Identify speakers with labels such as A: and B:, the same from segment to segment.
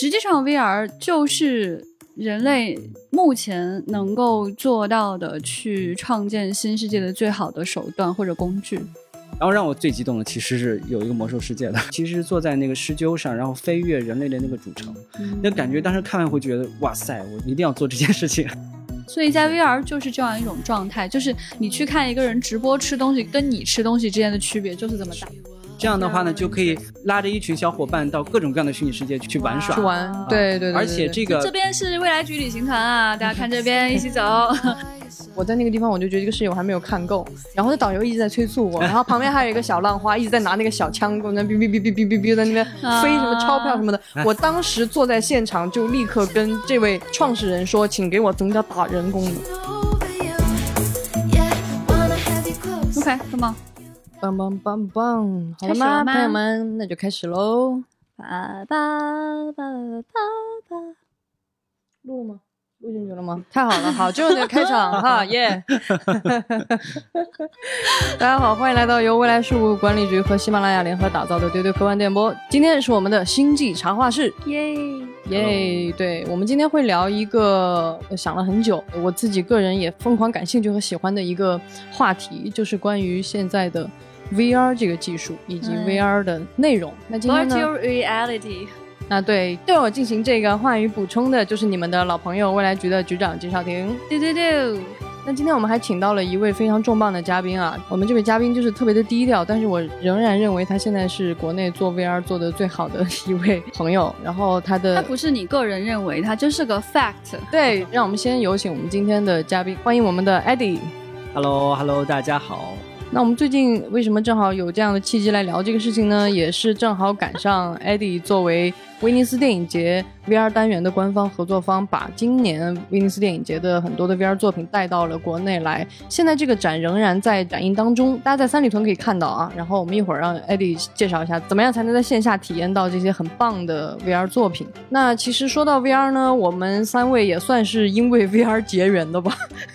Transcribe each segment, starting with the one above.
A: 实际上 VR 就是人类目前能够做到的去创建新世界的最好的手段或者工具。
B: 然后让我最激动的其实是有一个魔兽世界的，其实坐在那个狮鹫上，然后飞越人类的那个主城，那感觉当时看完会觉得哇塞，我一定要做这件事情。
A: 所以在 VR 就是这样一种状态，就是你去看一个人直播吃东西，跟你吃东西之间的区别就是这么大。
B: 这样的话呢，就可以拉着一群小伙伴到各种各样的虚拟世界去玩耍。
C: 去玩，对对对。
B: 而且这个
A: 这边是未来局旅行团啊，大家看这边，一起走。
C: 我在那个地方，我就觉得这个事情我还没有看够。然后那导游一直在催促我，然后旁边还有一个小浪花一直在拿那个小枪，在哔哔哔哔哔哔哔在那边飞什么钞票什么的。我当时坐在现场，就立刻跟这位创始人说，请给我增加打人功能。
A: OK，come on。
C: 棒棒棒棒，好了吗，朋友们？那就开始喽。
A: 吧吧吧吧吧。
C: 录了吗？录进去了吗？太好了，好，就是这个开场哈，耶！大家好，欢迎来到由未来事务管理局和喜马拉雅联合打造的丢丢科幻电波。今天是我们的星际茶话室，
A: 耶！
C: 耶！对我们今天会聊一个呃想了很久，我自己个人也疯狂感兴趣和喜欢的一个话题，就是关于现在的 VR 这个技术以及
A: 嗯
C: VR 的内容。那今天呢
A: ？Virtual reality。
C: 那，对，对我进行这个话语补充的就是你们的老朋友未来局的局长金少廷。
A: 对对对。
C: 那今天我们还请到了一位非常重磅的嘉宾啊，我们这位嘉宾就是特别的低调，但是我仍然认为他现在是国内做 VR 做的最好的一位朋友。然后他的
A: 他不是你个人认为，他就是个 fact。
C: 对，让我们先有请我们今天的嘉宾，欢迎我们的 Eddie。
B: Hello，Hello，大家好。
C: 那我们最近为什么正好有这样的契机来聊这个事情呢？也是正好赶上 Eddie 作为威尼斯电影节 VR 单元的官方合作方，把今年威尼斯电影节的很多的 VR 作品带到了国内来。现在这个展仍然在展映当中，大家在三里屯可以看到啊。然后我们一会儿让 Eddie 介绍一下，怎么样才能在线下体验到这些很棒的 VR 作品。那其实说到 VR 呢，我们三位也算是因为 VR 结缘的吧。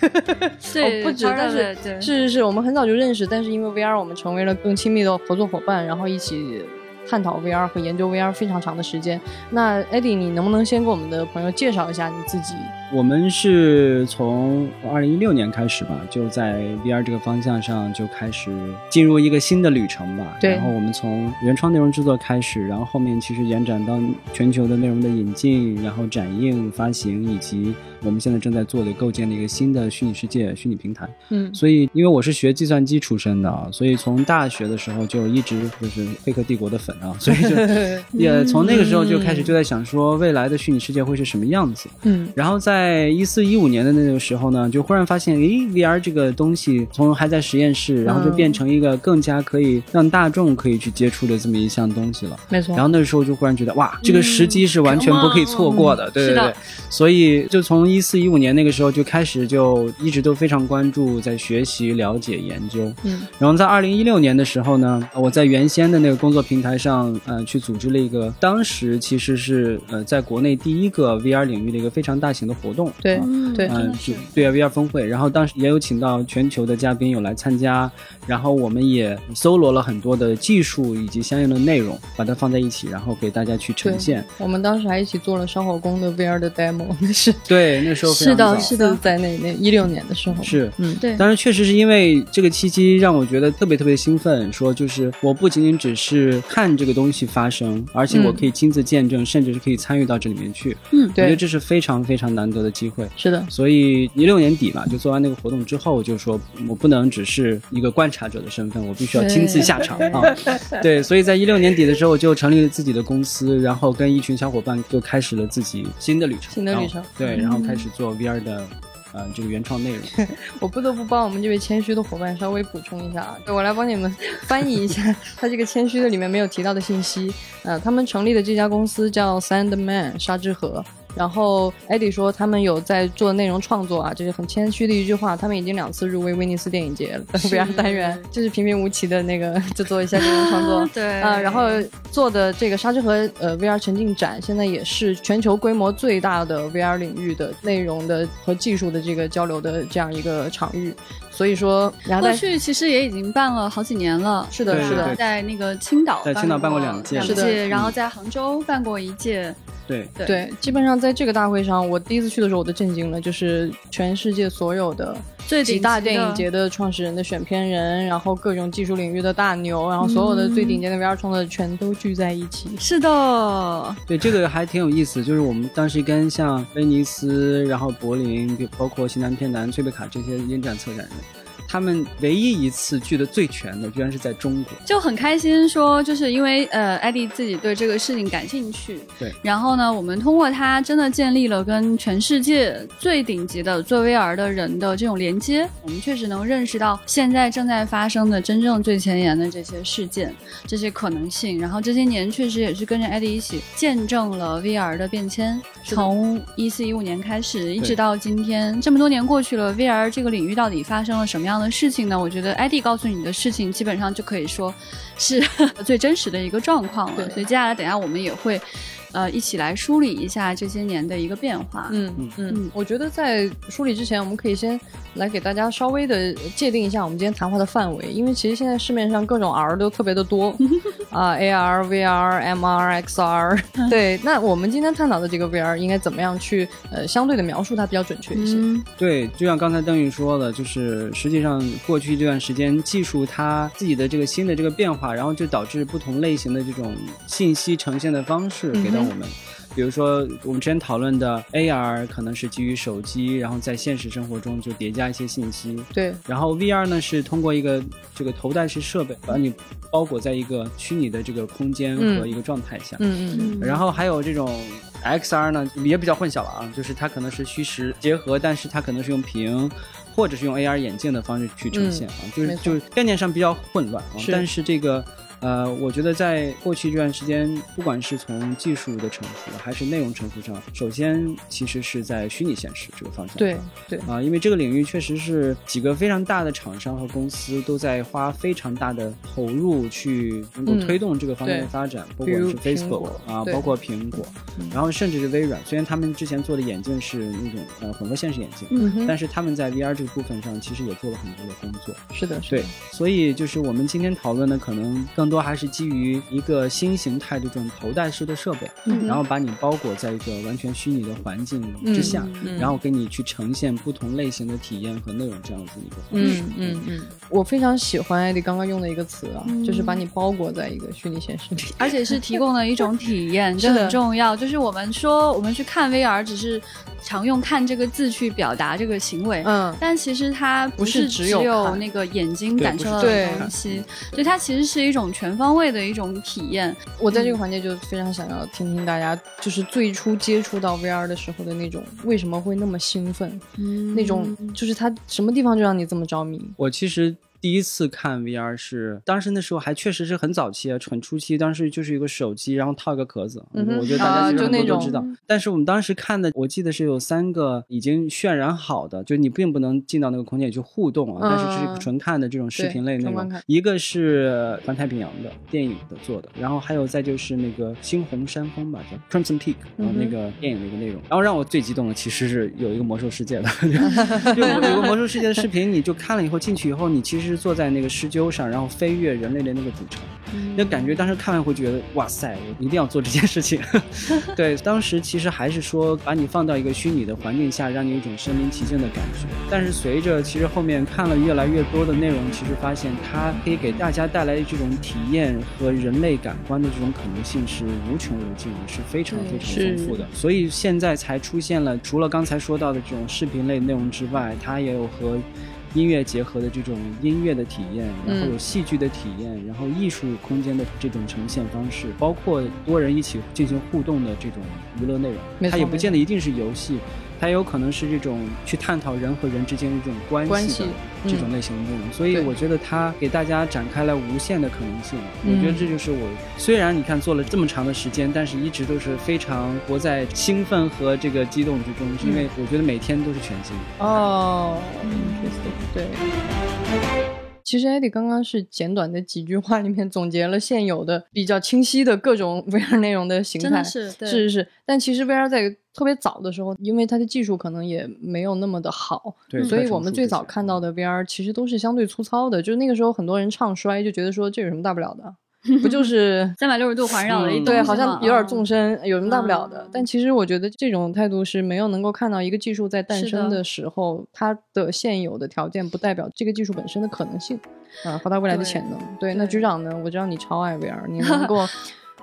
A: 对，
C: 哦不止，但是是是是，我们很早就认识，但是因为 VR，我们成为了更亲密的合作伙伴，然后一起探讨 VR 和研究 VR 非常长的时间。那 Eddie，你能不能先给我们的朋友介绍一下你自己？
B: 我们是从二零一六年开始吧，就在 VR 这个方向上就开始进入一个新的旅程吧。
C: 对
B: 然后我们从原创内容制作开始，然后后面其实延展到全球的内容的引进，然后展映、发行，以及我们现在正在做的构建的一个新的虚拟世界、虚拟平台。
C: 嗯
B: 所以，因为我是学计算机出身的啊，所以从大学的时候就一直就是《黑客帝国》的粉啊，所以就 也从那个时候就开始就在想说未来的虚拟世界会是什么样子。
C: 嗯
B: 然后在一四一五年的那个时候呢，就忽然发现，诶，VR 这个东西从还在实验室，然后就变成一个更加可以让大众可以去接触的这么一项东西了。
C: 没错。
B: 然后那时候就忽然觉得，哇，这个时机是完全不可以错过的，对对对。所以就从一四一五年那个时候就开始，就一直都非常关注，在学习、了解、研究。
C: 嗯
B: 然后在二零一六年的时候呢，我在原先的那个工作平台上，呃，去组织了一个，当时其实是呃，在国内第一个 VR 领域的一个非常大型的活动。
C: 对
B: 啊
C: 对
B: 嗯，就对啊，VR 峰会，然后当时也有请到全球的嘉宾有来参加，然后我们也搜罗了很多的技术以及相应的内容，把它放在一起，然后给大家去呈现。
C: 我们当时还一起做了烧火工的 VR 的 demo，那是
B: 对，那时候
A: 是的是的
C: 在那那一六年的时候。
B: 是。
C: 嗯，
A: 对
B: 当然，确实是因为这个契机让我觉得特别特别兴奋，说就是我不仅仅只是看这个东西发生，而且我可以亲自见证，甚至是可以参与到这里面去。
A: 嗯对
B: 我觉得，这是非常非常难得的机会。
C: 是的，
B: 所以一六年底嘛，就做完那个活动之后，就说我不能只是一个观察者的身份，我必须要亲自下场啊。对，所以在一六年底的时候，我就成立了自己的公司，然后跟一群小伙伴就开始了自己新的旅程。
C: 新的旅程
B: 对，然后开始做 VR 的呃这个原创内容。
C: 我不得不帮我们这位谦虚的伙伴稍微补充一下啊，对我来帮你们翻译一下他这个谦虚的里面没有提到的信息。呃，他们成立的这家公司叫 Sandman 沙之河。然后艾迪说他们有在做内容创作啊，就是很谦虚的一句话。他们已经两次入围威尼斯电影节了 VR 单元，就是平平无奇的那个就做 一下内容创作。
A: 对
C: 啊、然后做的这个沙之河呃 VR 沉浸展，现在也是全球规模最大的 VR 领域的内容的和技术的这个交流的这样一个场域。所以说，
A: 过去其实也已经办了好几年了。
C: 是的，是的，
A: 在那个青岛
B: 在青岛办过两届
A: 两
C: 是的
A: 届，然后在杭州办过一届。
B: 对
A: 对
C: 对，基本上在这个大会上，我第一次去的时候我都震惊了，就是全世界所有的
A: 最顶
C: 几大电影节的创始人的选片人，然后各种技术领域的大牛，然后所有的最顶尖的 VR 创作者全都聚在一起。
A: 是的，
B: 对，这个还挺有意思。就是我们当时跟像威尼斯，然后柏林，包括西南偏南、翠贝卡这些影展策展人，他们唯一一次聚的最全的，居然是在中国。
A: 就很开心说，就是因为呃，艾迪自己对这个事情感兴趣，
B: 对
A: 然后呢，我们通过他真的建立了跟全世界最顶级的做 VR 的人的这种连接，我们确实能认识到现在正在发生的真正最前沿的这些事件、这些可能性。然后这些年确实也是跟着艾迪一起见证了 VR 的变迁，从一四一五年开始，一直到今天，这么多年过去了，VR 这个领域到底发生了什么样的事情呢？我觉得艾迪告诉你的事情，基本上就可以说是 最真实的一个状况了。
C: 对
A: 所以接下来等一下我们也会，呃，一起来梳理一下这些年的一个变化。
C: 嗯
B: 嗯
C: 嗯
A: 嗯，
C: 我觉得在梳理之前，我们可以先来给大家稍微的界定一下我们今天谈话的范围，因为其实现在市面上各种 R 都特别的多 啊，AR、VR、MR、XR。对，那我们今天探讨的这个 VR 应该怎么样去呃相对的描述它比较准确一些？
A: 嗯，
B: 对，就像刚才邓宇说的，就是实际上过去这段时间，技术它自己的这个新的这个变化，然后就导致不同类型的这种信息呈现的方式给到我们。比如说，我们之前讨论的 AR 可能是基于手机，然后在现实生活中就叠加一些信息。
C: 对，
B: 然后 VR 呢是通过一个这个头戴式设备把你包裹在一个虚拟的这个空间
C: 嗯
B: 和一个状态下。
C: 嗯嗯
B: 然后还有这种 XR 呢，也比较混淆了啊，就是它可能是虚实结合，但是它可能是用屏。或者是用 AR 眼镜的方式去呈现啊，就是就是概念上比较混乱啊。
C: 是
B: 但是这个呃，我觉得在过去这段时间，不管是从技术的成熟还是内容成熟上，首先其实是在虚拟现实这个方向。
C: 对对，
B: 啊，因为这个领域确实是几个非常大的厂商和公司都在花非常大的投入去能够
C: 嗯
B: 推动这个方面的发展，包括是 Facebook 啊，包括苹果，
C: 嗯
B: 然后甚至是微软。虽然他们之前做的眼镜是那种呃混合现实眼镜，
C: 嗯，
B: 但是他们在 VR 这个部分上其实也做了很多的工作。
C: 是的，是
B: 对
C: 的，，
B: 所以就是我们今天讨论的，可能更多还是基于一个新形态的这种头戴式的设备，
C: 嗯
B: 然后把你包裹在一个完全虚拟的环境之下，
C: 嗯
B: 然后给你去呈现不同类型的体验和内容这样子一个方式。
C: 嗯嗯嗯，我非常喜欢艾迪刚刚用的一个词啊，
A: 嗯
C: 就是把你包裹在一个虚拟现实里。
A: 而且是提供了一种体验，这很重要。就是我们说我们去看 VR，只是常用“看”这个字去表达这个行为，
C: 嗯，
A: 但其实它不
C: 不是
A: 只
C: 只有
A: 那个眼睛感受到的东西，所以它其实是一种全方位的一种体验。
C: 我在这个环节就非常想要听听大家，就是最初接触到 VR 的时候的那种为什么会那么兴奋，
A: 嗯
C: 那种就是它什么地方就让你这么着迷？
B: 我其实第一次看 VR 是当时那时候还确实是很早期啊，很初期，当时就是一个手机，然后套一个壳子，
C: 嗯
B: 我觉得大家
C: 啊
B: 其实很多都知道。但是我们当时看的，我记得是有三个已经渲染好的，就你并不能进到那个空间里去互动啊，但是是
C: 嗯
B: 纯看的这种视频类内容。一个是环太平洋的电影的做的，然后还有再就是那个猩红山峰吧，叫 Crimson Peak，然后那个电影的一个内容。然后让我最激动的其实是有一个魔兽世界的，就 有有个魔兽世界的视频，你就看了以后进去以后，你其实是坐在那个狮鹫上，然后飞越人类的那个主城。那感觉当时看完会觉得，哇塞，我一定要做这件事情。对，当时其实还是说把你放到一个虚拟的环境下，让你有一种身临其境的感觉。但是随着其实后面看了越来越多的内容，其实发现它可以给大家带来的这种体验和人类感官的这种可能性是无穷无尽的，是非常非常丰富的。所以现在才出现了，除了刚才说到的这种视频类内容之外，它也有和音乐结合的这种音乐的体验，然后有戏剧的体验，然后艺术空间的这种呈现方式，包括多人一起进行互动的这种娱乐内容。它也不见得一定是游戏。它也有可能是这种去探讨人和人之间的这种关
C: 关系
B: 系的
C: 嗯
B: 这种类型的内容，所以我觉得它给大家展开了无限的可能性。
C: 嗯
B: 我觉得这就是我虽然你看做了这么长的时间，但是一直都是非常活在兴奋和这个激动之中，是因为我觉得每天都是全新的。
C: 哦，interesting，对。其实艾迪刚刚是简短的几句话里面总结了现有的比较清晰的各种 VR 内容的形态，
A: 是对
C: 是是是。但其实 VR 在特别早的时候，因为它的技术可能也没有那么的好，
B: 对
C: 所以我们最早看到的 VR 其实都是相对粗糙的。就是那个时候很多人唱衰，就觉得说这有什么大不了的。不就是
A: 三百六十度环绕的一
B: 嗯
C: 对，好像有点纵深，有什么大不了的？
A: 嗯
C: 但其实我觉得这种态度是没有能够看到一个技术在诞生的时候，它的现有的条件不代表这个技术本身的可能性啊和它未来的潜能。对，那
A: 对
C: 局长呢？我知道你超爱 VR，你能 给我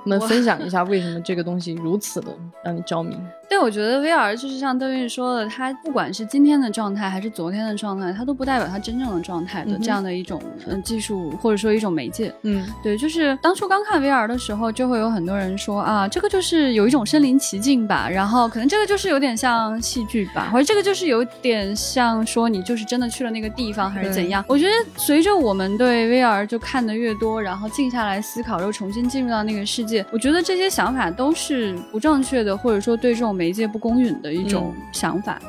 C: 们分享一下为什么这个东西如此的让你着迷？
A: 对，我觉得 VR 就是像邓韵说的，它不管是今天的状态还是昨天的状态，它都不代表它真正的状态的
C: 嗯
A: 这样的一种嗯、呃技术或者说一种媒介。
C: 嗯
A: 对，就是当初刚看 VR 的时候，就会有很多人说啊，这个就是有一种身临其境吧，然后可能这个就是有点像戏剧吧，或者这个就是有点像说你就是真的去了那个地方还是怎样。我觉得随着我们对 VR 就看的越多，然后静下来思考，又重新进入到那个世界，我觉得这些想法都是不正确的，或者说对这种媒介不公允的一种想法。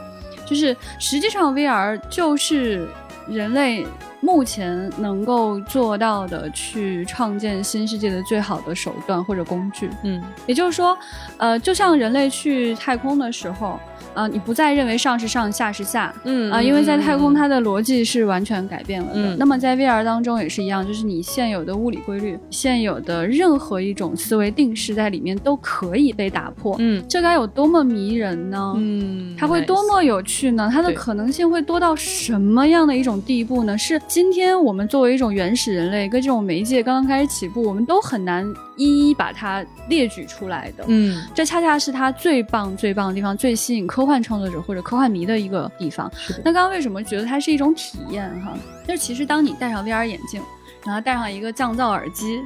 A: 就是实际上 VR 就是人类目前能够做到的去创建新世界的最好的手段或者工具。
C: 嗯
A: 也就是说，呃，就像人类去太空的时候，呃，你不再认为上是上，下是下。
C: 嗯
A: 啊、因为在太空
C: 嗯
A: 它的逻辑是完全改变了的。
C: 嗯
A: 那么在 VR 当中也是一样，就是你现有的物理规律、现有的任何一种思维定式在里面都可以被打破。
C: 嗯
A: 这该有多么迷人呢？
C: 嗯，
A: 它会多么有趣呢？它的可能性会多到什么样的一种地步呢？是今天我们作为一种原始人类跟这种媒介刚刚开始起步，我们都很难一一把它列举出来的。
C: 嗯
A: 这恰恰是它最棒、最棒的地方，最吸引科幻创作者或者科幻迷的一个地方。
C: 是的
A: 那刚刚为什么觉得它是一种体验哈？就是其实当你戴上 VR 眼镜，然后戴上一个降噪耳机，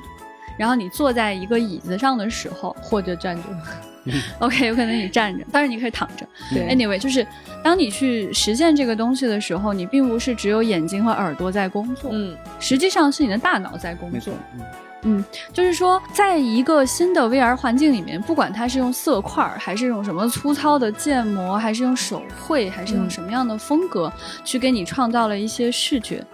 A: 然后你坐在一个椅子上的时候
C: 或者站着，，
A: OK，有可能你站着，但是你可以躺着。
C: 对
A: Anyway，就是当你去实现这个东西的时候，你并不是只有眼睛和耳朵在工作，
C: 嗯
A: 实际上是你的大脑在工作
B: 没错。，嗯
A: 就是说，在一个新的 VR 环境里面，不管它是用色块儿，还是用什么粗糙的建模，还是用手绘，还是用
C: 嗯。
A: 什么样的风格，去给你创造了一些视觉，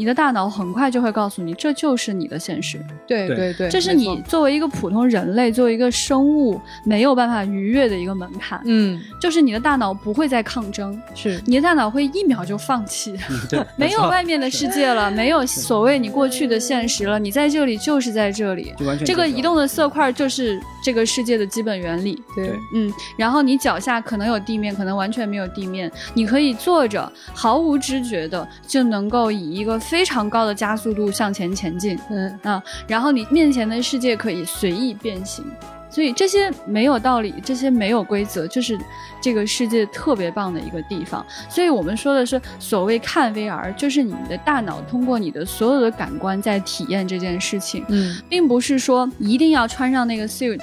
A: 你的大脑很快就会告诉你，这就是你的现实，
B: 对
C: 对对对，
A: 这是你作为一个普通人类，作为一个生物没有办法逾越的一个门槛，
C: 嗯
A: 就是你的大脑不会再抗争，
C: 是
A: 你的大脑会一秒就放弃。没有外面的世界了，没有所谓你过去的现实了，你在这里就是在这里。
B: 完全
A: 这个移动的色块就是这个世界的基本原理。
C: 对
B: 对
A: 嗯，然后你脚下可能有地面，可能完全没有地面，你可以坐着，毫无知觉的就能够以一个非常高的加速度向前前进
C: 嗯
A: 啊，然后你面前的世界可以随意变形。所以这些没有道理，这些没有规则，就是这个世界特别棒的一个地方。所以我们说的是所谓看 VR，就是你的大脑通过你的所有的感官在体验这件事情，
C: 嗯
A: 并不是说一定要穿上那个 suit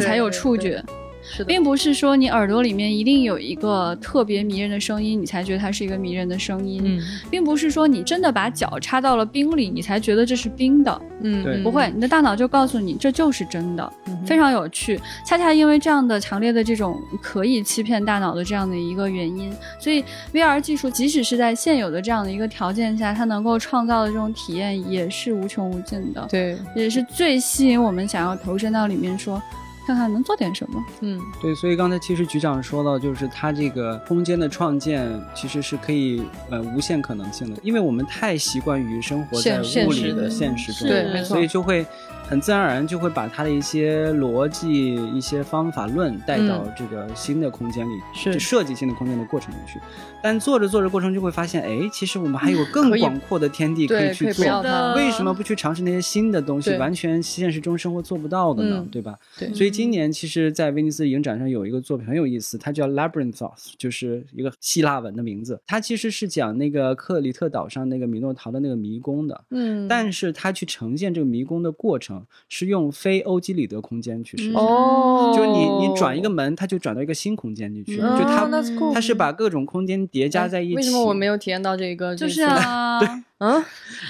A: 才有
C: 对
A: 触觉。
C: 是的，
A: 并不是说你耳朵里面一定有一个特别迷人的声音，你才觉得它是一个迷人的声音，
C: 嗯。
A: 并不是说你真的把脚插到了冰里，你才觉得这是冰的，
C: 嗯
A: 不会，你的大脑就告诉你这就是真的，
C: 嗯
A: 非常有趣。恰恰因为这样的强烈的这种可以欺骗大脑的这样的一个原因，所以 VR 技术即使是在现有的这样的一个条件下，它能够创造的这种体验也是无穷无尽的，
C: 对。
A: 也是最吸引我们想要投身到里面说。看看能做点什么，
C: 嗯。
B: 对，所以刚才其实局长说到，就是他这个空间的创建其实是可以呃无限可能性的，因为我们太习惯于生活在物理的
C: 现实
B: 中，
A: 对
C: 没错。
B: 所以就会很自然而然就会把他的一些逻辑、一些方法论带到这个新的空间里，
C: 是
B: 就设计新的空间的过程里去。但做着做着过程就会发现，哎，其实我们还有更广阔的天地可以去做。为什么不去尝试那些新的东西，完全现实中生活做不到的呢？
C: 嗯
B: 对吧？
C: 对
B: 所以今年其实，在威尼斯影展上有一个作品很有意思，它叫 Labyrinthos，就是一个希腊文的名字。它其实是讲那个克里特岛上那个米诺陶的那个迷宫的，
C: 嗯
B: 但是它去呈现这个迷宫的过程是用非欧几里得空间去实现。
C: 哦，
B: 就你你转一个门，它就转到一个新空间里去，
A: 嗯
B: 就它、
C: 哦 cool
B: 它是把各种空间叠加在一起。
C: 哎为什么我没有体验到这个？
A: 就是啊，
C: 嗯，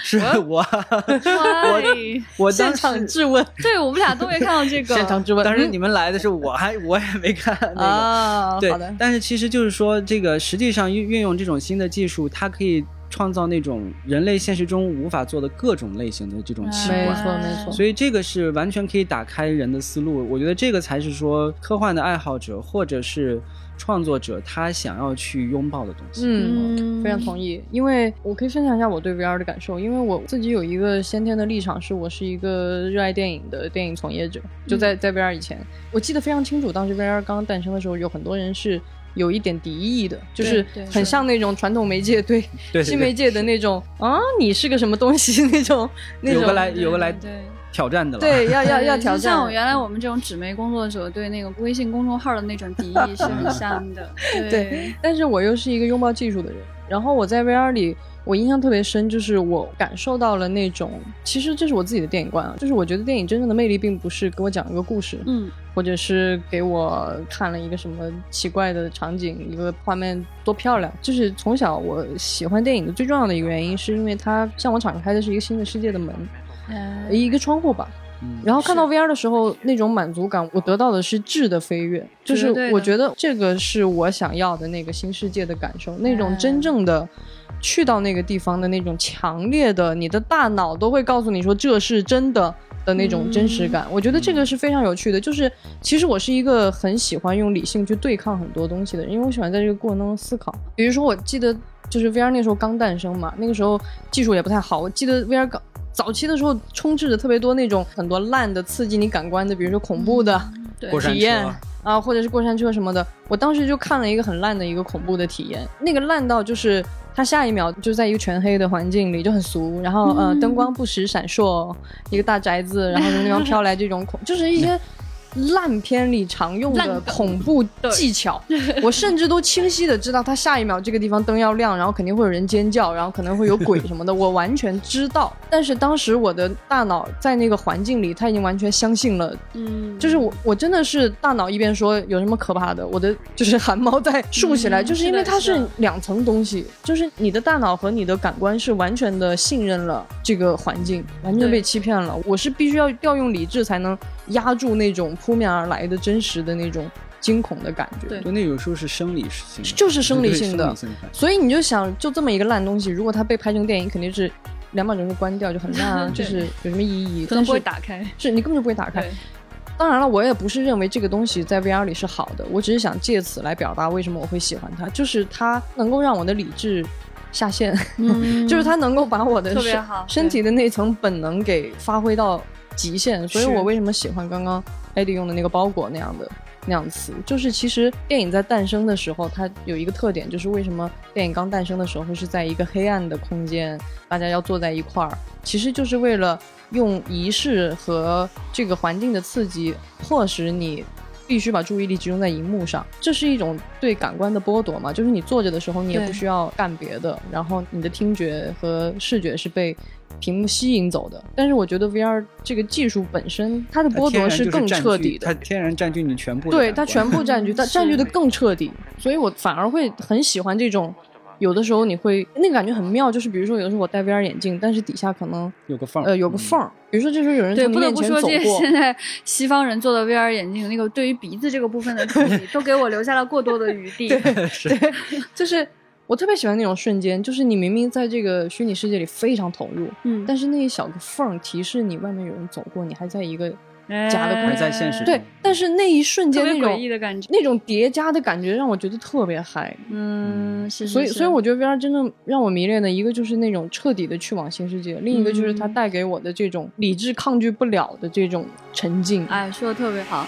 B: 是我
A: 我，
C: 现
B: 我当时
C: 场质问，
A: 对我们俩都没看到这个，
C: 现场质问，
B: 当时你们来的时候，我还我也没看那个。
C: 啊，
B: 对，，但是其实就是说，这个实际上运运用这种新的技术，它可以创造那种人类现实中无法做的各种类型的这种奇观没。
C: 错没错
B: 所以这个是完全可以打开人的思路，我觉得这个才是说科幻的爱好者或者是创作者他想要去拥抱的东西。
C: 嗯，非常同意，因为我可以分享一下我对 VR 的感受，因为我自己有一个先天的立场，是我是一个热爱电影的电影从业者。就在在 VR 以前，我记得非常清楚，当时 VR 刚刚诞生的时候，有很多人是有一点敌意的，就是很像那种传统媒介对新媒介的那种啊，你是个什么东西 那种那种
B: 有个来有个来
A: 对。
B: 挑战的了。
C: 对要要要挑战
A: 就像我原来我们这种纸媒工作者对那个微信公众号的那种敌意是很 像的。
C: 对，但是我又是一个拥抱技术的人，然后我在 VR 里，我印象特别深，就是我感受到了那种，其实这是我自己的电影观啊，就是我觉得电影真正的魅力并不是给我讲一个故事，
A: 嗯
C: 或者是给我看了一个什么奇怪的场景，一个画面多漂亮。就是从小我喜欢电影的最重要的一个原因，是因为它向我敞开的是一个新的世界的门，
A: 呃
C: 一个窗户吧。
B: 嗯
C: 然后看到 VR 的时候，那种满足感，我得到的是质的飞跃，就是我觉得这个是我想要的那个新世界的感受，那种
A: 哎
C: 真正的去到那个地方的那种强烈的，你的大脑都会告诉你说这是真的。的那种真实感，我觉得这个是非常有趣的。就是其实我是一个很喜欢用理性去对抗很多东西的人，因为我喜欢在这个过程当中思考。比如说，我记得就是 VR 那时候刚诞生嘛，那个时候技术也不太好。我记得 VR 刚早期的时候充斥着特别多那种很多烂的刺激你感官的，比如说恐怖的
A: 对
C: 体验啊，或者是过山车什么的。我当时就看了一个很烂的一个恐怖的体验，那个烂到就是它下一秒就在一个全黑的环境里就很俗，然后呃灯光不时闪烁，一个大宅子，然后从那方飘来这种恐，就是一些。烂片里常用的恐怖技巧，我甚至都清晰的知道，它下一秒这个地方灯要亮，然后肯定会有人尖叫，然后可能会有鬼什么的，我完全知道。但是当时我的大脑在那个环境里，他已经完全相信了
A: 嗯，
C: 就是我，我真的是大脑一边说有什么可怕的，我的就是汗毛在竖起来，
A: 嗯
C: 就是因为它是两层东西，就是你的大脑和你的感官是完全的信任了这个环境，完全被欺骗了。我是必须要调用理智才能压住那种扑面而来的真实的那种惊恐的感觉。
A: 对。
B: 就那有时候是生理性的，
C: 就是生理性的。所以你就想，就这么一个烂东西，如果它被拍成电影，肯定是两秒钟就关掉，就很烂啊，就是有什么意义？
A: 可能不会打开。
C: 是你根本就不会打开。当然了，我也不是认为这个东西在 VR 里是好的，我只是想借此来表达为什么我会喜欢它，就是它能够让我的理智下线，
A: 嗯。
C: 就是它能够把我的身
A: 特别好
C: 身体的那层本能给发挥到极限。所以我为什么喜欢刚刚 Eddie 用的那个包裹那样的那样词，就是其实电影在诞生的时候，它有一个特点，就是为什么电影刚诞生的时候是在一个黑暗的空间，大家要坐在一块儿，其实就是为了用仪式和这个环境的刺激，迫使你必须把注意力集中在荧幕上。这是一种对感官的剥夺嘛？就是你坐着的时候，你也不需要干别的，然后你的听觉和视觉是被屏幕吸引走的。但是我觉得 VR 这个技术本身，它的剥
B: 夺是
C: 更彻底的
B: 它。天然占据你全部的
C: 对，它全部占据，它占据的更彻底，所以我反而会很喜欢这种。有的时候你会那个感觉很妙，就是比如说有的时候我戴 VR 眼镜，但是底下可能
B: 有个缝儿，
C: 呃有个缝儿，比如说这时候有人
A: 对，
C: 从你
A: 不得
C: 面前走
A: 不说，这
C: 过，
A: 现在西方人做的 VR 眼镜，那个对于鼻子这个部分的处理，都给我留下了过多的余地。
C: 对，就是我特别喜欢那种瞬间，就是你明明在这个虚拟世界里非常投入，
A: 嗯，
C: 但是那一小个缝儿提示你外面有人走过，你还在一个假的
A: 哎
C: 空
B: 还在现实
C: 对，但是那一瞬间那种
A: 异的感觉。
C: 那种叠加的感觉让我觉得特别嗨。
A: 嗯，是，
C: 所以，所以我觉得 VR 真正让我迷恋的一个就是那种彻底的去往新世界，另一个就是它
A: 嗯
C: 带给我的这种理智抗拒不了的这种沉浸。
A: 哎，说的特别好。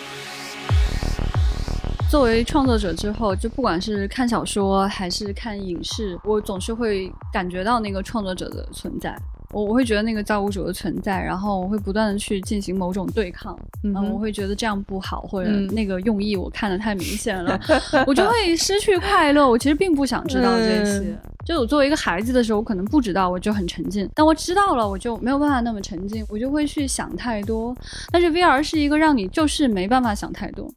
A: 作为创作者之后，就不管是看小说还是看影视，我总是会感觉到那个创作者的存在。我我会觉得那个造物主的存在，然后我会不断的去进行某种对抗，
C: 嗯哼
A: 我会觉得这样不好，或者
C: 嗯
A: 那个用意我看的太明显了，我就会失去快乐。我其实并不想知道这些。
C: 嗯
A: 就我作为一个孩子的时候，我可能不知道，我就很沉浸；但我知道了，我就没有办法那么沉浸，我就会去想太多。但是 VR 是一个让你就是没办法想太多，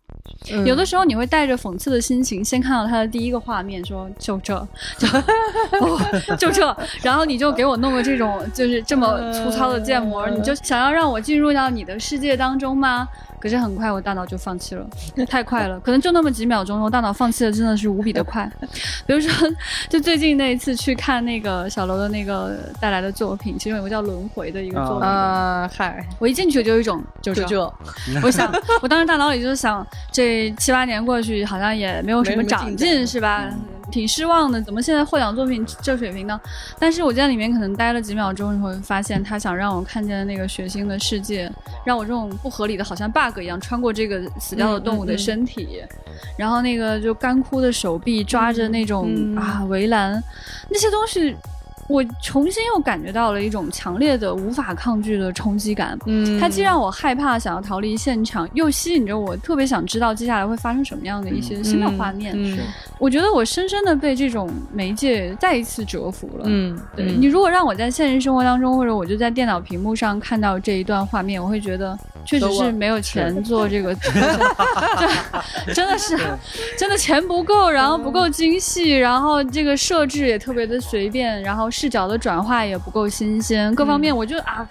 C: 嗯
A: 有的时候你会带着讽刺的心情，先看到它的第一个画面，说就这，就 哦就这，然后你就给我弄个这种就是这么粗糙的建模，你就想要让我进入到你的世界当中吗？可是很快我大脑就放弃了，太快了，可能就那么几秒钟，我大脑放弃的真的是无比的快。比如说，就最近那一次去看那个小楼的那个带来的作品，其中有个叫《轮回》的一个作品，
C: 啊，嗨，
A: 我一进去就有一种就
C: 就是这，
A: 我想，我当时大脑里就是想，这七八年过去，好像也没有什么长
C: 进
A: 进，是吧？挺失望的，怎么现在获奖作品这水平呢？但是我在里面可能待了几秒钟，你会发现他想让我看见的那个血腥的世界，让我这种不合理的，好像 bug 一样穿过这个死掉的动物的身体，然后那个就干枯的手臂抓着那种、
C: 嗯
A: 啊围栏，那些东西。我重新又感觉到了一种强烈的、无法抗拒的冲击感。
C: 嗯
A: 它既让我害怕，想要逃离现场，又吸引着我，特别想知道接下来会发生什么样的一些新的画面。
C: 嗯
A: 我觉得我深深的被这种媒介再一次折服了。
C: 嗯，
A: 对你，如果让我在现实生活当中，或者我就在电脑屏幕上看到这一段画面，我会觉得确实是没有钱做这个，这真的是真的钱不够，然后不够精细，然后这个设置也特别的随便，然后视角的转化也不够新鲜，各方面我就啊。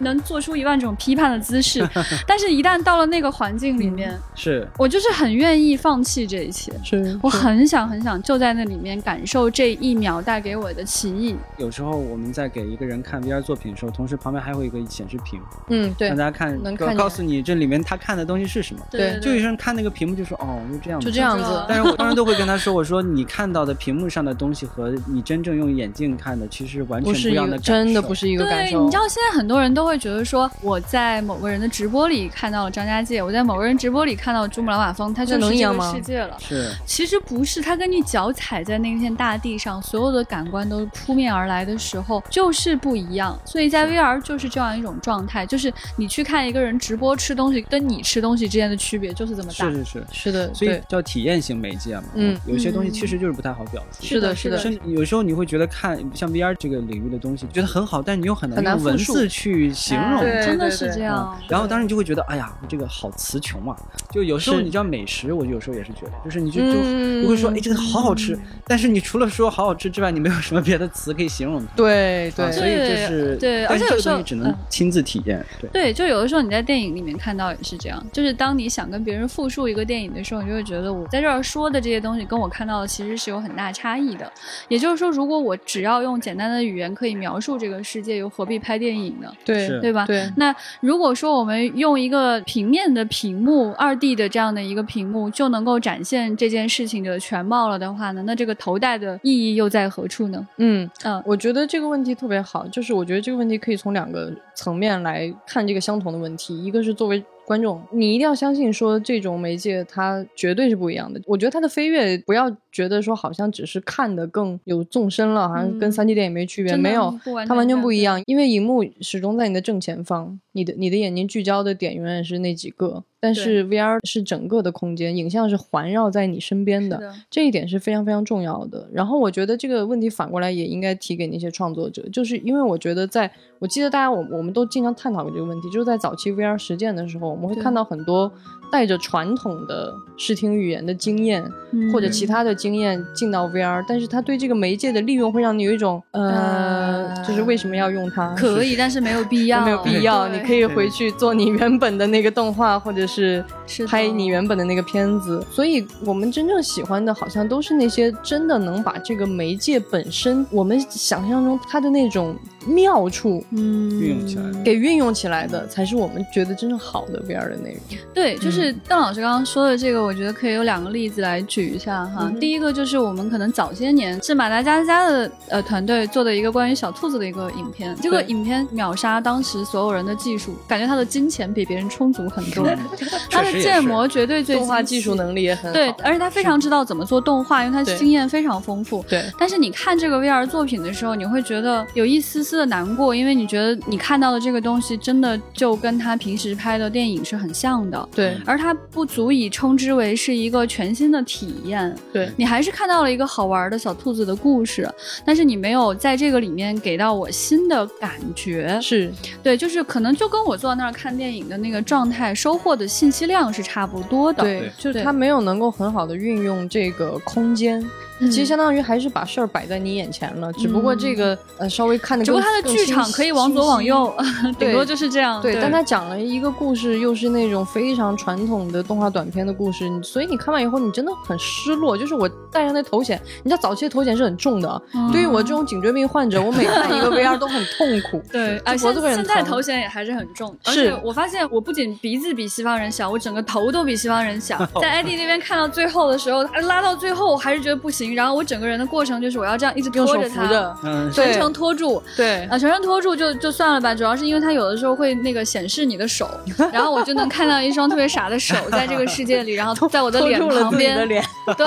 A: 能做出一万种批判的姿势，但是，一旦到了那个环境里面，
B: 是。
A: 我就是很愿意放弃这一切。
C: 是
A: 我很想很想就在那里面感受这一秒带给我的奇异。
B: 有时候我们在给一个人看 VR 作品的时候，同时旁边还会有一个显示屏，
C: 嗯对
B: 让，大家看，告
C: 能看
B: 告诉你这里面他看的东西是什么。
C: 对
B: 就有些人看那个屏幕就说哦，就这样子，
C: 就这样子，
B: 但是我当然都会跟他说，我说你看到的屏幕上的东西和你真正用眼镜看的，其实完全
C: 不是一
B: 样的感受。
C: 真的不是一个感受。
A: 对，你知道现在很多人都会觉得说，我在某个人的直播里看到了张家界，我在某个人直播里看到了珠穆朗玛峰，它就是这个
C: 能一样吗
A: 世界了。
B: 是
A: 其实不是，它跟你脚踩在那片大地上，所有的感官都扑面而来的时候，就是不一样。所以在 VR 就是这样一种状态，就是你去看一个人直播吃东西，跟你吃东西之间的区别就是这么大。
B: 是是是，
C: 是的，
B: 所以叫体验型媒介嘛。
C: 嗯
B: 有些东西其实就是不太好表述。
C: 是的是的
B: 甚至有时候你会觉得看像 VR 这个领域的东西，觉得很好，但是你又很难
C: 很难
B: 用文字去形容。
C: 对
A: 真的是这样
B: 啊。然后当时你就会觉得，哎呀，这个好词穷啊！就有时候你知道美食，我有时候也是觉得，就是你就就
C: 嗯
B: 就会说，哎，这个好好吃，但是你除了说好好吃之外，你没有什么别的词可以形容它。
C: 对对
B: 啊所以就是
A: 对
B: 但是这个
A: 而且有时候
B: 东西只能
A: 嗯
B: 亲自体验。对，
A: 对，就有的时候你在电影里面看到也是这样，就是当你想跟别人复述一个电影的时候，你就会觉得我在这儿说的这些东西跟我看到的其实是有很大差异的。也就是说，如果我只要用简单的语言可以描述这个世界，又何必拍电影呢？
C: 对
B: 是
A: 对吧？
C: 对
A: 那如果说我们用一个平面的屏幕，二 D 的这样的一个屏幕，就能够展现这件事情的全貌了的话呢，那这个头戴的意义又在何处呢？
C: 嗯，
A: 嗯，
C: 我觉得这个问题特别好，就是我觉得这个问题可以从两个层面来看这个相同的问题，一个是作为观众，你一定要相信说这种媒介它绝对是不一样的。我觉得它的飞跃不要觉得说好像只是看的更有纵深了，好像跟
A: 嗯
C: 三 D 电影没区别，没有，
A: 完
C: 它完全不一样，因为荧幕始终在你的正前方，你的你的眼睛聚焦的点永远是那几个，但是 VR 是整个的空间，影像是环绕在你身边的。
A: 的
C: 这一点是非常非常重要的。然后我觉得这个问题反过来也应该提给那些创作者，就是因为我觉得在我记得大家我我们都经常探讨过这个问题，就是在早期 VR 实践的时候，我们会看到很多带着传统的视听语言的经验、
A: 嗯
C: 或者其他的经验进到 VR，但是他对这个媒介的利用会让你有一种呃，
A: 呃
C: 就是为什么要用它？
A: 可以，但是没有必要，
C: 没有必要，你可以回去做你原本的那个动画，或者是拍你原本的那个片子。所以我们真正喜欢的，好像都是那些真的能把这个媒介本身，我们想象中它的那种妙处
A: 嗯
B: 运用起来
C: 给运用起来的，才是我们觉得真正好的 VR 的内容。
A: 对，就是邓老师刚刚说的这个，我觉得可以有两个例子来举一下哈。
C: 嗯
A: 第一个就是我们可能早些年是马达加斯加的呃团队做的一个关于小兔子的一个影片，这个影片秒杀当时所有人的技术，感觉他的金钱比别人充足很多，他的建模绝对最
C: 动画技术能力也很好。
A: 对，而且他非常知道怎么做动画，因为他
C: 对
A: 经验非常丰富。
C: 对
A: 但是你看这个 VR 作品的时候，你会觉得有一丝丝的难过，因为你觉得你看到的这个东西真的就跟他平时拍的电影是很像的，
C: 对
A: 而它不足以称之为是一个全新的体验。
C: 对
A: 你还是看到了一个好玩的小兔子的故事，但是你没有在这个里面给到我新的感觉。
C: 是，
A: 对，就是可能就跟我坐在那儿看电影的那个状态收获的信息量是差不多的。
C: 对，就是
A: 对
C: 它没有能够很好的运用这个空间，
A: 嗯
C: 其实相当于还是把事儿摆在你眼前了，只不过这个呃稍微看的，
A: 只不过它的剧场可以往左往右，顶多就是这样。
C: 对，但他讲了一个故事，又是那种非常传统的动画短片的故事，所以你看完以后，你真的很失落。就是我戴上那头显，你知道早期的头显是很重的，
A: 嗯
C: 对于我这种颈椎病患者，我每 看一个 VR 都很痛苦。
A: 对，而
C: 脖子
A: 现现在头显也还是很重，而
C: 是
A: 且我发现我不仅鼻子比西方人小，我整个头都比西方人小。在艾迪那边看到最后的时候，他拉到最后，我还是觉得不行。然后我整个人的过程就是我要这样一直拖着他，
C: 扶着，
B: 嗯，
A: 全程拖住。
C: 对
A: 啊，全程拖住就就算了吧，主要是因为它有的时候会那个显示你的手，然后我就能看到一双特别傻的手在这个世界里，然后 在我的脸旁边，
C: 的脸。
A: 对，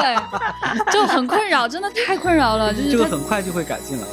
A: 就很困扰，真的太困扰了。就是
B: 这个很快就会改进了。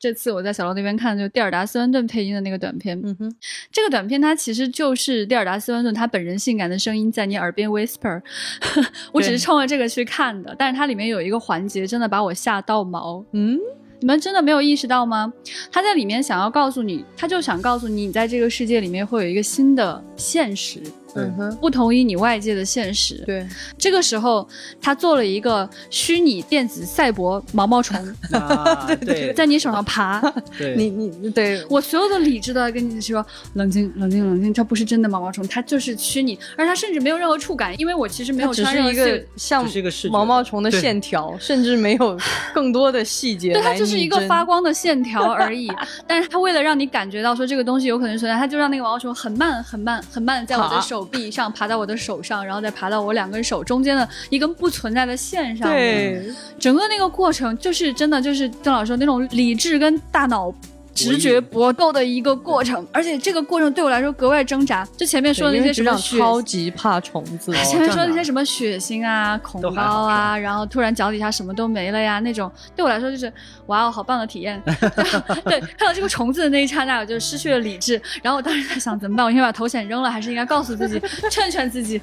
A: 这次我在小楼那边看的，就蒂尔达·斯温顿配音的那个短片，
C: 嗯哼，
A: 这个短片它其实就是蒂尔达·斯温顿他本人性感的声音在你耳边 whisper，我只是冲着这个去看的，但是它里面有一个环节真的把我吓到毛。
C: 嗯，
A: 你们真的没有意识到吗？他在里面想要告诉你，他就想告诉你，你在这个世界里面会有一个新的现实，
C: 嗯哼，
A: 不同于你外界的现实。
C: 对，
A: 这个时候，他做了一个虚拟电子赛博毛毛虫。
B: 啊，对
A: 在你手上爬。
B: 对，
C: 你你对。
A: 我所有的理智都在跟你说，冷静，冷静，冷静，它不是真的毛毛虫，它就是虚拟，而它甚至没有任何触感，因为我其实没有穿任何
C: 只是一个像毛毛虫的线条，甚至没有更多的细节
A: 对，它就是一个发光的线条而已。但是它为了让你感觉到说这个东西有可能存在，它就让那个毛毛虫很慢、很慢、很慢在我的
C: 爬
A: 手臂上爬到我的手上，然后再爬到我两根手中间的一根不存在的线上。，
C: 对，
A: 整个那个过程就是真的就是邓老师说那种理智跟大脑。直觉搏斗的一个过程，而且这个过程对我来说格外挣扎。就前面说的那些什么血
C: 超级怕虫子，
B: 哦
A: 前面说的那些什么血腥啊、恐高啊，然后突然脚底下什么都没了呀，那种对我来说就是哇哦，好棒的体验。对，看到这个虫子的那一刹那，我就失去了理智。然后我当时在想，怎么办？我应该把头显扔了，还是应该告诉自己，劝劝自己？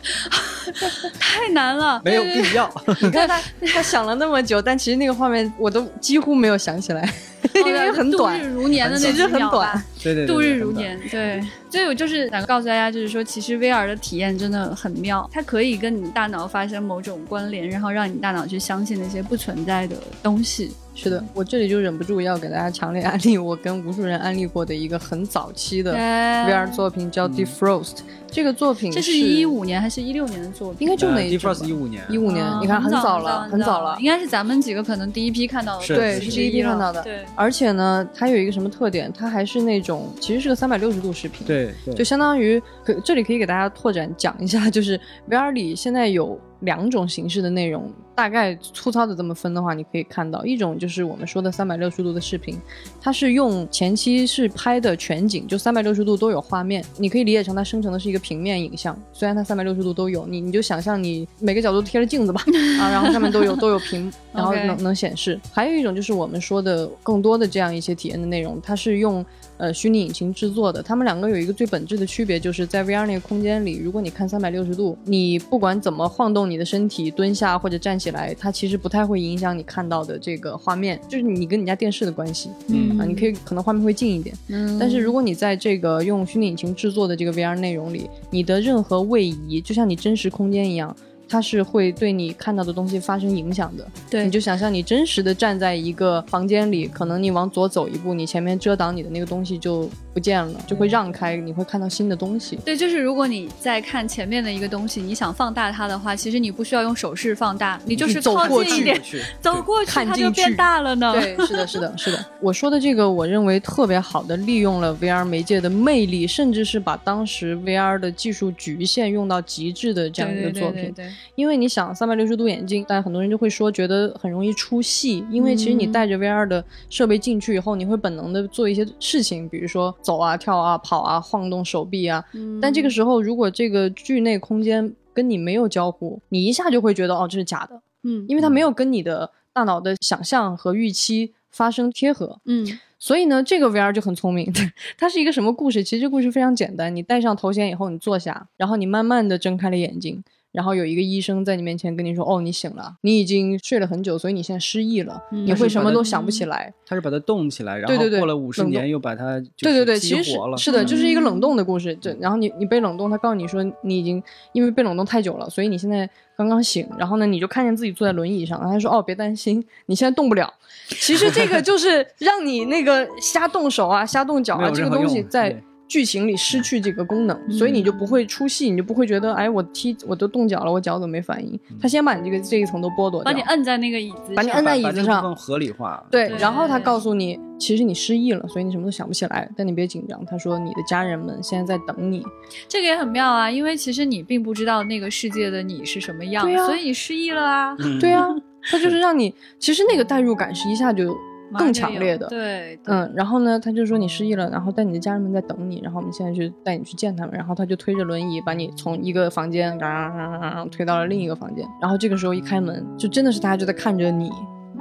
A: 太难了，
B: 没有必要。
C: 你看他，他想了那么久，但其实那个画面我都几乎没有想起来，
A: 对
C: 因为很短
A: 度日如年的那
C: 其实
A: 几秒
C: 很短。
B: 对对对，
A: 度日如年，对，所以我就是想告诉大家，就是说，其实 VR 的体验真的很妙，它可以跟你大脑发生某种关联，然后让你大脑去相信那些不存在的东西。
C: 是的，我这里就忍不住要给大家强烈安利我跟无数人安利过的一个很早期的 VR 作品，叫 Defrost。这个作品
A: 这是一五年还是一六年的作品？
C: 应该就那
B: 呃
C: 一阵
B: Defrost 一五年，
C: 一五年
A: 啊，
C: 你看
A: 很
C: 早
A: 了，
C: 很早了
A: 应。该是咱们几个可能第一批看到的，
C: 对，
B: 是
C: 是第一批看到的。
A: 对，
C: 而且呢，它有一个什么特点？它还是那种其实是个三百六十度视频。
B: 对对，
C: 就相当于可这里可以给大家拓展讲一下，就是 VR 里现在有两种形式的内容，大概粗糙的这么分的话，你可以看到。一种就是我们说的三百六十度的视频，它是用前期是拍的全景，就三百六十度都有画面，你可以理解成它生成的是一个平面影像，虽然它三百六十度都有，你你就想象你每个角度贴着镜子吧，啊，然后上面都有都有屏，然后能能显示。还有一种就是我们说的更多的这样一些体验的内容，它是用呃虚拟引擎制作的。它们两个有一个最本质的区别，就是在 VR 那个空间里，如果你看三百六十度，你不管怎么晃动你的身体，蹲下或者站起来，它其实不太会影响你看到的这个画面，就是你跟你家电视的关系。
B: 嗯
C: 啊，你可以可能画面会近一点，
A: 嗯
C: 但是如果你在这个用虚拟引擎制作的这个 VR 内容里，你的任何位移，就像你真实空间一样，它是会对你看到的东西发生影响的。
A: 对
C: 你就想象你真实的站在一个房间里，可能你往左走一步，你前面遮挡你的那个东西就不见了，就会让开，你会看到新的东西。
A: 对，就是如果你在看前面的一个东西，你想放大它的话，其实你不需要用手势放大，你就是
C: 走
A: 靠
C: 过去
A: 近一点，
B: 去
A: 走过去
C: 看进
A: 它就变大了呢。
C: 对，是的，是的，是的。我说的这个，我认为特别好的利用了 VR 媒介的魅力，甚至是把当时 VR 的技术局限用到极致的这样一个作品。
A: 对对对对
C: 因为你想，三百六十度眼镜，但很多人就会说觉得很容易出戏，因为其实你
A: 嗯
C: 带着 VR 的设备进去以后，你会本能的做一些事情，比如说走啊、跳啊、跑啊、晃动手臂啊。
A: 嗯
C: 但这个时候，如果这个剧内空间跟你没有交互，你一下就会觉得哦，这是假的，
A: 嗯
C: 因为它没有跟你的大脑的想象和预期发生贴合。
A: 嗯
C: 所以呢，这个 VR 就很聪明，它是一个什么故事？其实这故事非常简单，你戴上头显以后，你坐下，然后你慢慢的睁开了眼睛，然后有一个医生在你面前跟你说：“哦，你醒了，你已经睡了很久，所以你现在失忆了，
A: 嗯
C: 你会什么都想不起来。
B: 他是把它冻起来，然后
C: 对对对
B: 过了五十年又把它就
C: 对对对，其实。是是的，
B: 嗯
C: 就是一个冷冻的故事。这然后你你被冷冻，他告诉你说你已经因为被冷冻太久了，所以你现在刚刚醒。然后呢，你就看见自己坐在轮椅上，然后他说：“哦，别担心，你现在动不了。”其实这个就是让你那个瞎动手啊、瞎动脚啊，这个东西在
B: 对
C: 剧情里失去这个功能，所以你就不会出戏，你就不会觉得哎，我踢我都动脚了，我脚怎么没反应？他先把你这个这一层都剥夺掉，
A: 把你摁在那个椅子上，
C: 把你摁在椅子上
B: 更合理化。
C: 对，
A: 对
C: 然后他告诉你，其实你失忆了，所以你什么都想不起来，但你别紧张。他说你的家人们现在在等你，
A: 这个也很妙啊，因为其实你并不知道那个世界的你是什么样，
C: 对啊
A: 所以你失忆了啊，
B: 嗯
C: 对啊，他就是让你，其实那个代入感是一下就更强烈的。
A: 对，
C: 嗯，然后呢，他就说你失忆了，然后但你的家人们在等你，然后我们现在去带你去见他们，然后他就推着轮椅把你从一个房间啊推到了另一个房间，然后这个时候一开门，就真的是大家就在看着你，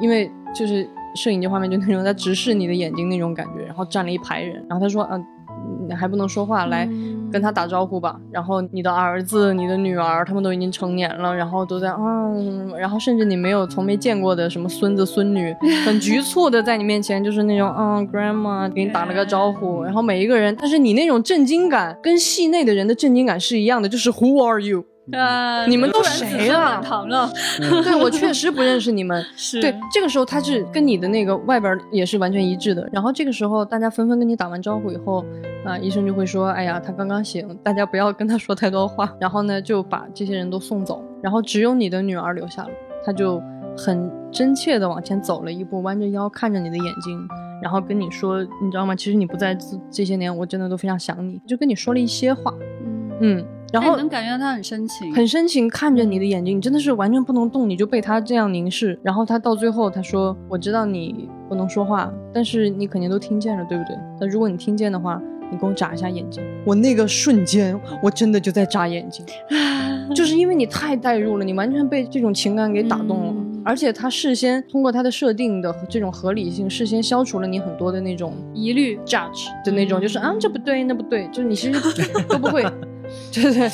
C: 因为就是摄影机画面就那种在直视你的眼睛那种感觉，然后站了一排人，然后他说嗯、你还不能说话，来。
A: 嗯
C: 跟他打招呼吧，然后你的儿子、你的女儿，他们都已经成年了，然后都在啊、嗯然后甚至你没有从没见过的什么孙子孙女，很局促的在你面前，就是那种嗯，grandma 给你打了个招呼，然后每一个人，但是你那种震惊感跟戏内的人的震惊感是一样的，就是 Who are you？
A: 啊，
C: 你们都谁啊
A: 子孙满堂了，
C: 对我确实不认识你们，
A: 是
C: 对，这个时候他是跟你的那个外边儿也是完全一致的。然后这个时候大家纷纷跟你打完招呼以后，啊、医生就会说：“哎呀，他刚刚醒，大家不要跟他说太多话。”然后呢，就把这些人都送走，然后只有你的女儿留下了。他就很真切的往前走了一步，弯着腰看着你的眼睛，然后跟你说：“你知道吗？其实你不在这这些年，我真的都非常想你。”就跟你说了一些话，
A: 嗯，
C: 嗯，然后
A: 哎能感觉到他很深情，
C: 很深情看着你的眼睛，你真的是完全不能动，你就被他这样凝视。然后他到最后他说：“我知道你不能说话，但是你肯定都听见了，对不对？那如果你听见的话，你给我眨一下眼睛。”我那个瞬间，我真的就在眨眼睛，就是因为你太代入了，你完全被这种情感给打动了。
A: 嗯
C: 而且他事先通过他的设定的这种合理性，事先消除了你很多的那种
A: 疑虑
C: ，judge 的那种，
A: 嗯
C: 就是啊这不对那不对，就是你其实 都不会，对对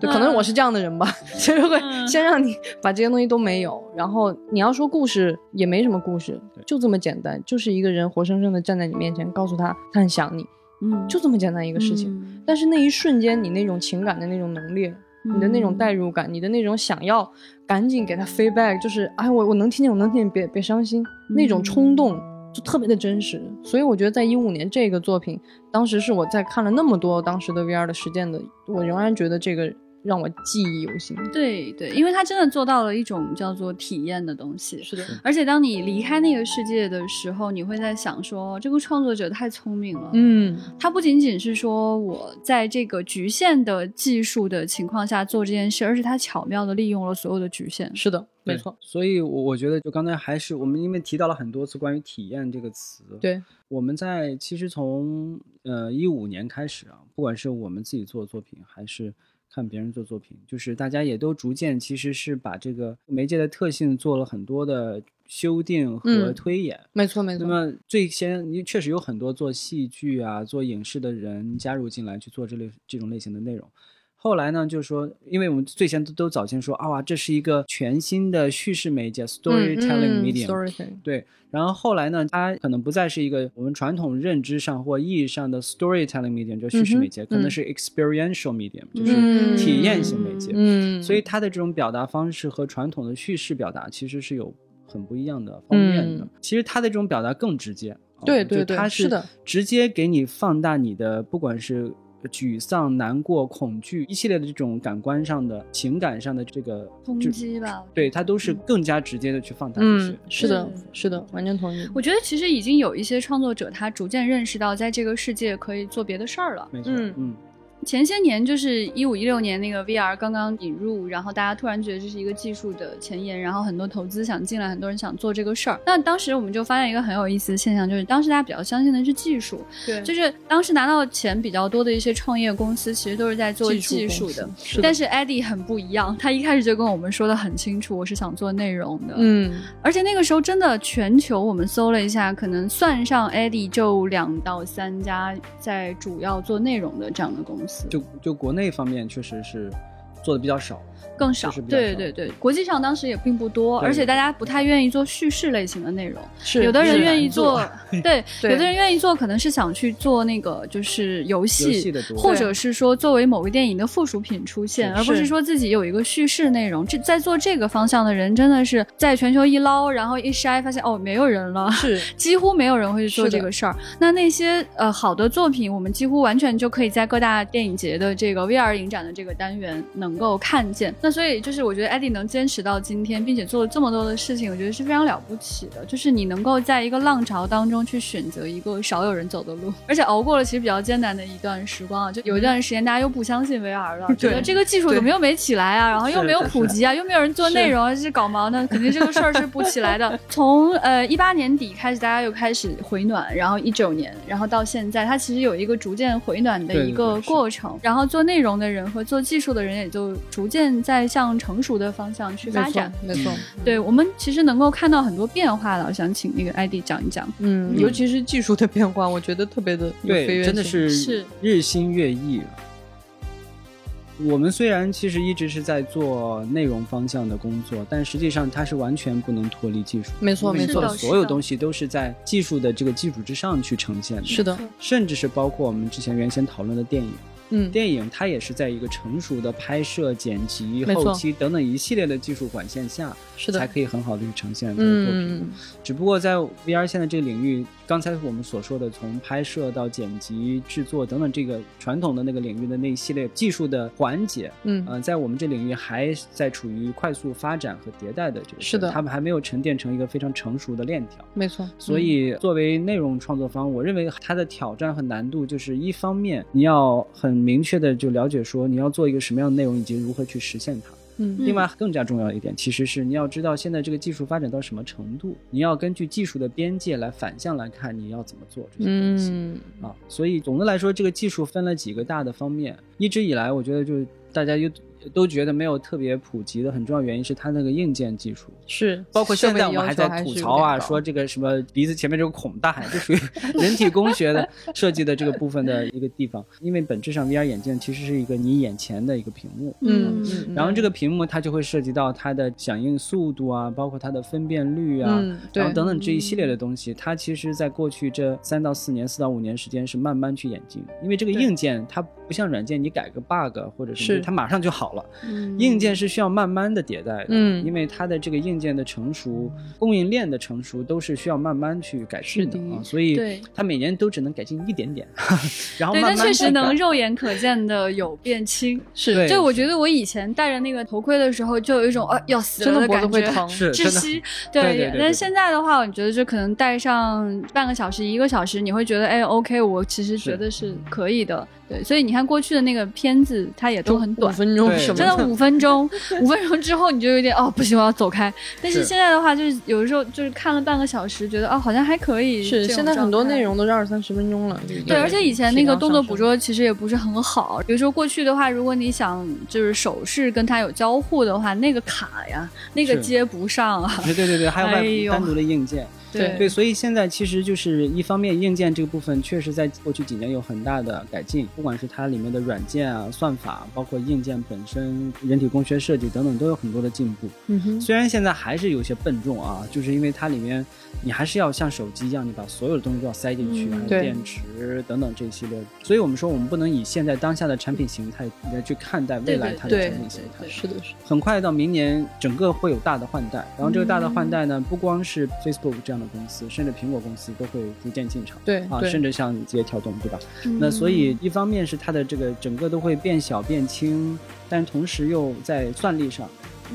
C: 对，可能我是这样的人吧，就是会
A: 嗯。
C: 先让你把这些东西都没有，然后你要说故事也没什么故事，就这么简单，就是一个人活生生的站在你面前，告诉他他很想你，
A: 嗯，
C: 就这么简单一个事情。
A: 嗯。
C: 但是那一瞬间，你那种情感的那种浓烈，你的那种代入感，你的那种想要赶紧给他 feedback，就是哎，我我能听见，我能听见，别别伤心，那种冲动特别的真实。所以我觉得在一五年这个作品，当时是我在看了那么多当时的 VR 的实践的，我仍然觉得这个让我记忆犹新。
A: 对对，因为他真的做到了一种叫做体验的东西。
C: 是的，
A: 而且当你离开那个世界的时候，你会在想说，这个创作者太聪明了。
C: 嗯，
A: 他不仅仅是说我在这个局限的技术的情况下做这件事，而是他巧妙的利用了所有的局限。
C: 是的，没错，
B: 所以我我觉得就刚才还是我们因为提到了很多次关于体验这个词，
C: 对，
B: 我们在其实从呃一五年开始啊，不管是我们自己做的作品，还是看别人做作品，就是大家也都逐渐其实是把这个媒介的特性做了很多的修订和
C: 嗯
B: 推演。
C: 没错，没错。
B: 那么最先，你确实有很多做戏剧啊、做影视的人加入进来去做这类这种类型的内容。后来呢，就是说，因为我们最先都都早先说啊，哇，这是一个全新的叙事媒介 （storytelling
C: 嗯
B: medium）、对，然后后来呢，它可能不再是一个我们传统认知上或意义上的 storytelling medium，就叙事媒介，可能是 experiential medium，、就是
C: 嗯
B: 体验型媒介。
C: 嗯，
B: 所以它的这种表达方式和传统的叙事表达其实是有很不一样的方面的。
C: 嗯
B: 其实它的这种表达更直接，啊
C: 对对对是的
B: 直接给你放大你的不管是。沮丧、难过、恐惧，一系列的这种感官上的、情感上的这个冲
A: 击吧，
B: 对他都是更加直接的去放大。
C: 嗯，是的
A: 是，
C: 是的，完全同意。
A: 我觉得其实已经有一些创作者，他逐渐认识到，在这个世界可以做别的事儿了。
B: 没错，
C: 嗯
B: 嗯
A: 前些年就是一五一六年那个 VR 刚刚引入，然后大家突然觉得这是一个技术的前沿，然后很多投资想进来，很多人想做这个事儿。那当时我们就发现一个很有意思的现象，就是当时大家比较相信的是技术，
C: 对
A: 就是当时拿到钱比较多的一些创业公司，其实都是在做技术的。
C: 是
A: 但是 Eddie 很不一样，他一开始就跟我们说的很清楚，我是想做内容的。
C: 嗯，
A: 而且那个时候真的全球我们搜了一下，可能算上 Eddie 就两到三家在主要做内容的这样的公司。
B: 就就国内方面确实是做的比较少。
A: 更少对对对，国际上当时也并不多，而且大家不太愿意做叙事类型的内容，
C: 是
A: 有的 人愿意做，对，
C: 对
A: 有的人愿意做，可能是想去做那个就是游
B: 游
A: 戏或者是说作为某个电影的附属品出现，而不是说自己有一个叙事内容。这在做这个方向的人，真的是在全球一捞，然后一筛，发现哦，没有人了。
C: 是
A: 几乎没有人会去做这个事儿。那那些呃好的作品，我们几乎完全就可以在各大电影节的这个 VR 影展的这个单元能够看见。那所以就是我觉得艾迪能坚持到今天，并且做了这么多的事情，我觉得是非常了不起的。就是你能够在一个浪潮当中去选择一个少有人走的路，而且熬过了其实比较艰难的一段时光啊。就有一段时间大家又不相信 VR 了，觉得这个技术怎么又没起来啊，然后又没有普及啊，又没有人做内容啊，这是搞毛呢？肯定这个事儿是不起来的。从呃一八年底开始，大家又开始回暖，然后一九年，然后到现在，它其实有一个逐渐回暖的一个过程。然后做内容的人和做技术的人也就逐渐在向成熟的方向去发
C: 没错
A: 展。
C: 没错，
A: 对我们其实能够看到很多变化了，我想请那个艾迪讲一讲。
C: 嗯，尤其是技术的变化，我觉得特别的有飞
B: 对，
C: 跃
B: 真的是
A: 是
B: 日新月异。我们虽然其实一直是在做内容方向的工作，但实际上它是完全不能脱离技术。
C: 没错没错
B: 所有东西都是在技术的这个基础之上去呈现的。
C: 是的，
B: 甚至是包括我们之前原先讨论的电影，
C: 嗯，
B: 电影它也是在一个成熟的拍摄、剪辑、后期等等一系列的技术管线下，
C: 是的。
B: 才可以很好的去呈现这个作品。
C: 嗯，
B: 只不过在 VR 现在这个领域，刚才我们所说的从拍摄到剪辑、制作等等这个传统的那个领域的那一系列技术的环节，
C: 嗯
B: 呃，在我们这领域还在处于快速发展和迭代的这个，
C: 是的
B: 他们还没有沉淀成一个非常成熟的链条。
C: 没错，
B: 所以，作为内容创作方，我认为它的挑战和难度就是一方面，你要很明确的就了解说你要做一个什么样的内容，以及如何去实现它。
C: 嗯
B: 另外，更加重要一点，其实是你要知道现在这个技术发展到什么程度，你要根据技术的边界来反向来看你要怎么做这些东西、
C: 嗯
B: 啊。所以总的来说，这个技术分了几个大的方面。一直以来，我觉得就是大家又都觉得没有特别普及的很重要原因是它那个硬件技术。
C: 是，
B: 包括现在我们还在吐槽啊，说这个什么鼻子前面这个孔大，这属于 人体工学的设计的这个部分的一个地方。因为本质上 VR 眼镜其实是一个你眼前的一个屏幕，
C: 嗯嗯，
B: 然后这个屏幕它就会涉及到它的响应速度啊，包括它的分辨率啊，然后等等这一系列的东西，它其实在过去这三到四年、四到五年时间是慢慢去演进。因为这个硬件它不像软件，你改个 bug 或者什么
C: 是
B: 它马上就好了。
A: 嗯。
B: 硬件是需要慢慢的迭代的，
C: 嗯。
B: 因为它的这个硬件的成熟、供应链的成熟都是需要慢慢去改进的啊，所以
A: 对。
B: 它每年都只能改进一点点，然后
A: 对，
B: 慢慢
A: 但确实能肉眼可见的有变轻。
C: 是。
B: 对
A: 就我觉得我以前戴着那个头盔的时候，就有一种啊要死
C: 了的
A: 感觉，
C: 会疼，
B: 是
A: 窒息。
B: 对
A: 但是现在的话，我觉得就可能戴上半个小时、一个小时，你会觉得哎，OK，我其实觉得是可以的。对，所以你看过去的那个片子，它也都很短
C: 五。分钟
B: 对
C: 什么
A: 真的五分钟，五分钟之后你就有点哦不行，我要走开。但是
B: 是
A: 现在的话，就是有的时候就是看了半个小时，觉得哦好像还可以。
C: 是现在很多内容都是二三十分钟了，
A: 对，而且以前那个动作捕捉其实也不是很好。比如说过去的话，如果你想就是手势跟它有交互的话，那个卡呀，那个接不上啊。
B: 对对对对，还有外
A: 哎
B: 单独的硬件。
C: 对
B: 对，所以现在其实就是一方面硬件这个部分确实在过去几年有很大的改进，不管是它里面的软件啊、算法，包括硬件本身、人体工学设计等等，都有很多的进步。
C: 嗯哼，
B: 虽然现在还是有些笨重啊，就是因为它里面你还是要像手机一样，你把所有的东西都要塞进去，
A: 嗯
B: 还有电池等等这一系列。所以我们说，我们不能以现在当下的产品形态来去看待未来它的产品形态。
A: 对
C: 是的，是的，
B: 很快到明年，整个会有大的换代。然后这个大的换代呢，不光是 Facebook 这样的公司，甚至苹果公司都会逐渐进场。啊，
C: 对啊
B: 甚至像字节跳动，对吧？
A: 嗯
B: 那所以一方面是它的这个整个都会变小变轻，但同时又在算力上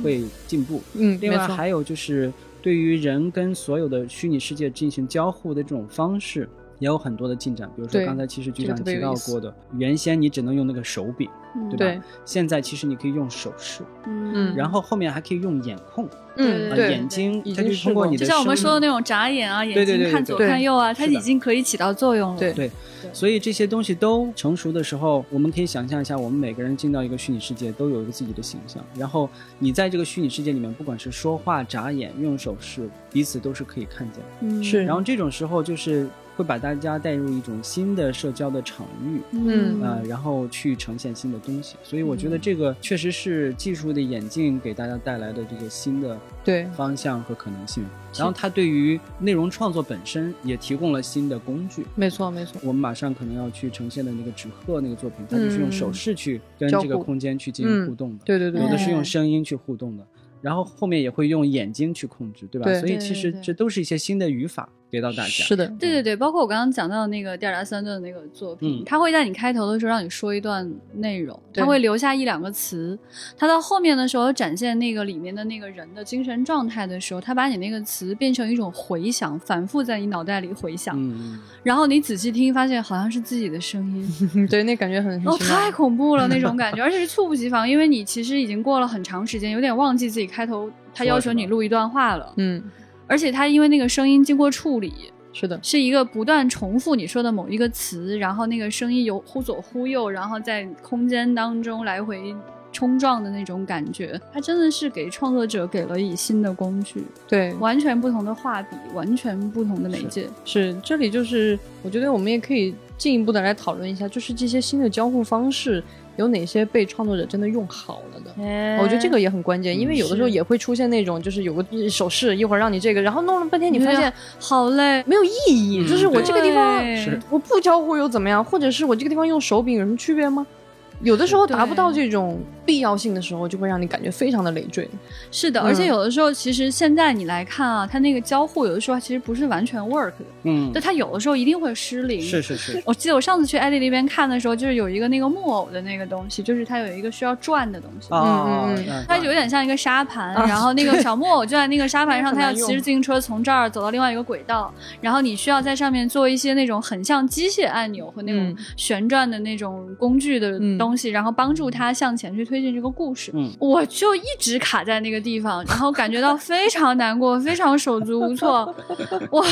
B: 会进步。
C: 嗯，
B: 另外还有就是对于人跟所有的虚拟世界进行交互的这种方式。也有很多的进展，比如说刚才其实局长提到过的，原先你只能用那个手柄，
A: 嗯
B: 对吧？
C: 对
B: 现在其实你可以用手势，
A: 嗯
B: 然后后面还可以用眼控，啊，
C: 嗯对，
B: 眼睛它就
C: 经试过
B: 通过你的
A: 就像我们说的那种眨眼啊，眼睛看左看右啊，它已经可以起到作用了。
C: 对
B: 对，所以这些东西都成熟的时候，我们可以想象一下，我们每个人进到一个虚拟世界，都有一个自己的形象。然后你在这个虚拟世界里面，不管是说话、眨眼、用手势，彼此都是可以看见的。
A: 嗯
C: 是
B: 然后这种时候，就是会把大家带入一种新的社交的场域。
C: 嗯。
B: 呃，然后去呈现新的东西，所以我觉得这个确实是技术的演进给大家带来的这个新的
C: 对。
B: 方向和可能性。然后它对于内容创作本身也提供了新的工具。
C: 没错没错，
B: 我们马上可能要去呈现的那个纸鹤那个作品，它就是用手势去跟这个空间去进行互动的，
C: 对对对
B: 有的是用
A: 哎
B: 声音去互动的，然后后面也会用眼睛去控制，对吧？
C: 对。
B: 所以其实这都是一些新的语法给到大家。
C: 是的，
A: 对对对，包括我刚刚讲到的那个蒂尔达斯温顿的那个作品，
B: 嗯。
A: 他会在你开头的时候让你说一段内容，
C: 对。
A: 他会留下一两个词，他到后面的时候展现那个里面的那个人的精神状态的时候，他把你那个词变成一种回响，反复在你脑袋里回响，
B: 嗯，
A: 然后你仔细听，发现好像是自己的声音，
C: 对，那感觉很很
A: 哦，太恐怖了那种 感觉，而且是猝不及防，因为你其实已经过了很长时间，有点忘记自己开头他要求你录一段话了，
C: 嗯，
A: 而且它因为那个声音经过处理。
C: 是的，
A: 是一个不断重复你说的某一个词，然后那个声音有忽左忽右，然后在空间当中来回冲撞的那种感觉。它真的是给创作者给了以新的工具，
C: 对，
A: 完全不同的画笔，完全不同的媒介。
C: 是这里就是我觉得我们也可以进一步的来讨论一下，就是这些新的交互方式有哪些被创作者真的用好了的。
A: 哎
C: 我觉得这个也很关键，因为有的时候也会出现那种，就是有个手势，一会儿让你这个，然后弄了半天，你发现
A: 好累，
C: 没有意义，
B: 嗯
C: 就是我这个地方
B: 是
C: 我不交互又怎么样，或者是我这个地方用手柄有什么区别吗？有的时候达不到这种必要性的时候，就会让你感觉非常的累赘。
A: 是的，
C: 嗯。
A: 而且有的时候，其实现在你来看啊，它那个交互有的时候其实不是完全 work 的，
B: 嗯。
A: 就，它有的时候一定会失灵。
B: 是是是，
A: 我记得我上次去艾丽那边看的时候，就是有一个那个木偶的那个东西，就是它有一个需要转的东西。
B: 啊，
C: 嗯嗯
B: 嗯。
A: 它有点像一个沙盘，
C: 啊。
A: 然后那个小木偶就在那个沙盘上，它要骑着自行车从这儿走到另外一个轨道，然后你需要在上面做一些那种很像机械按钮和那种
C: 嗯。
A: 旋转的那种工具的
C: 嗯
A: 东西，然后帮助他向前去推进这个故事。
B: 嗯
A: 我就一直卡在那个地方，然后感觉到非常难过，非常手足无措。我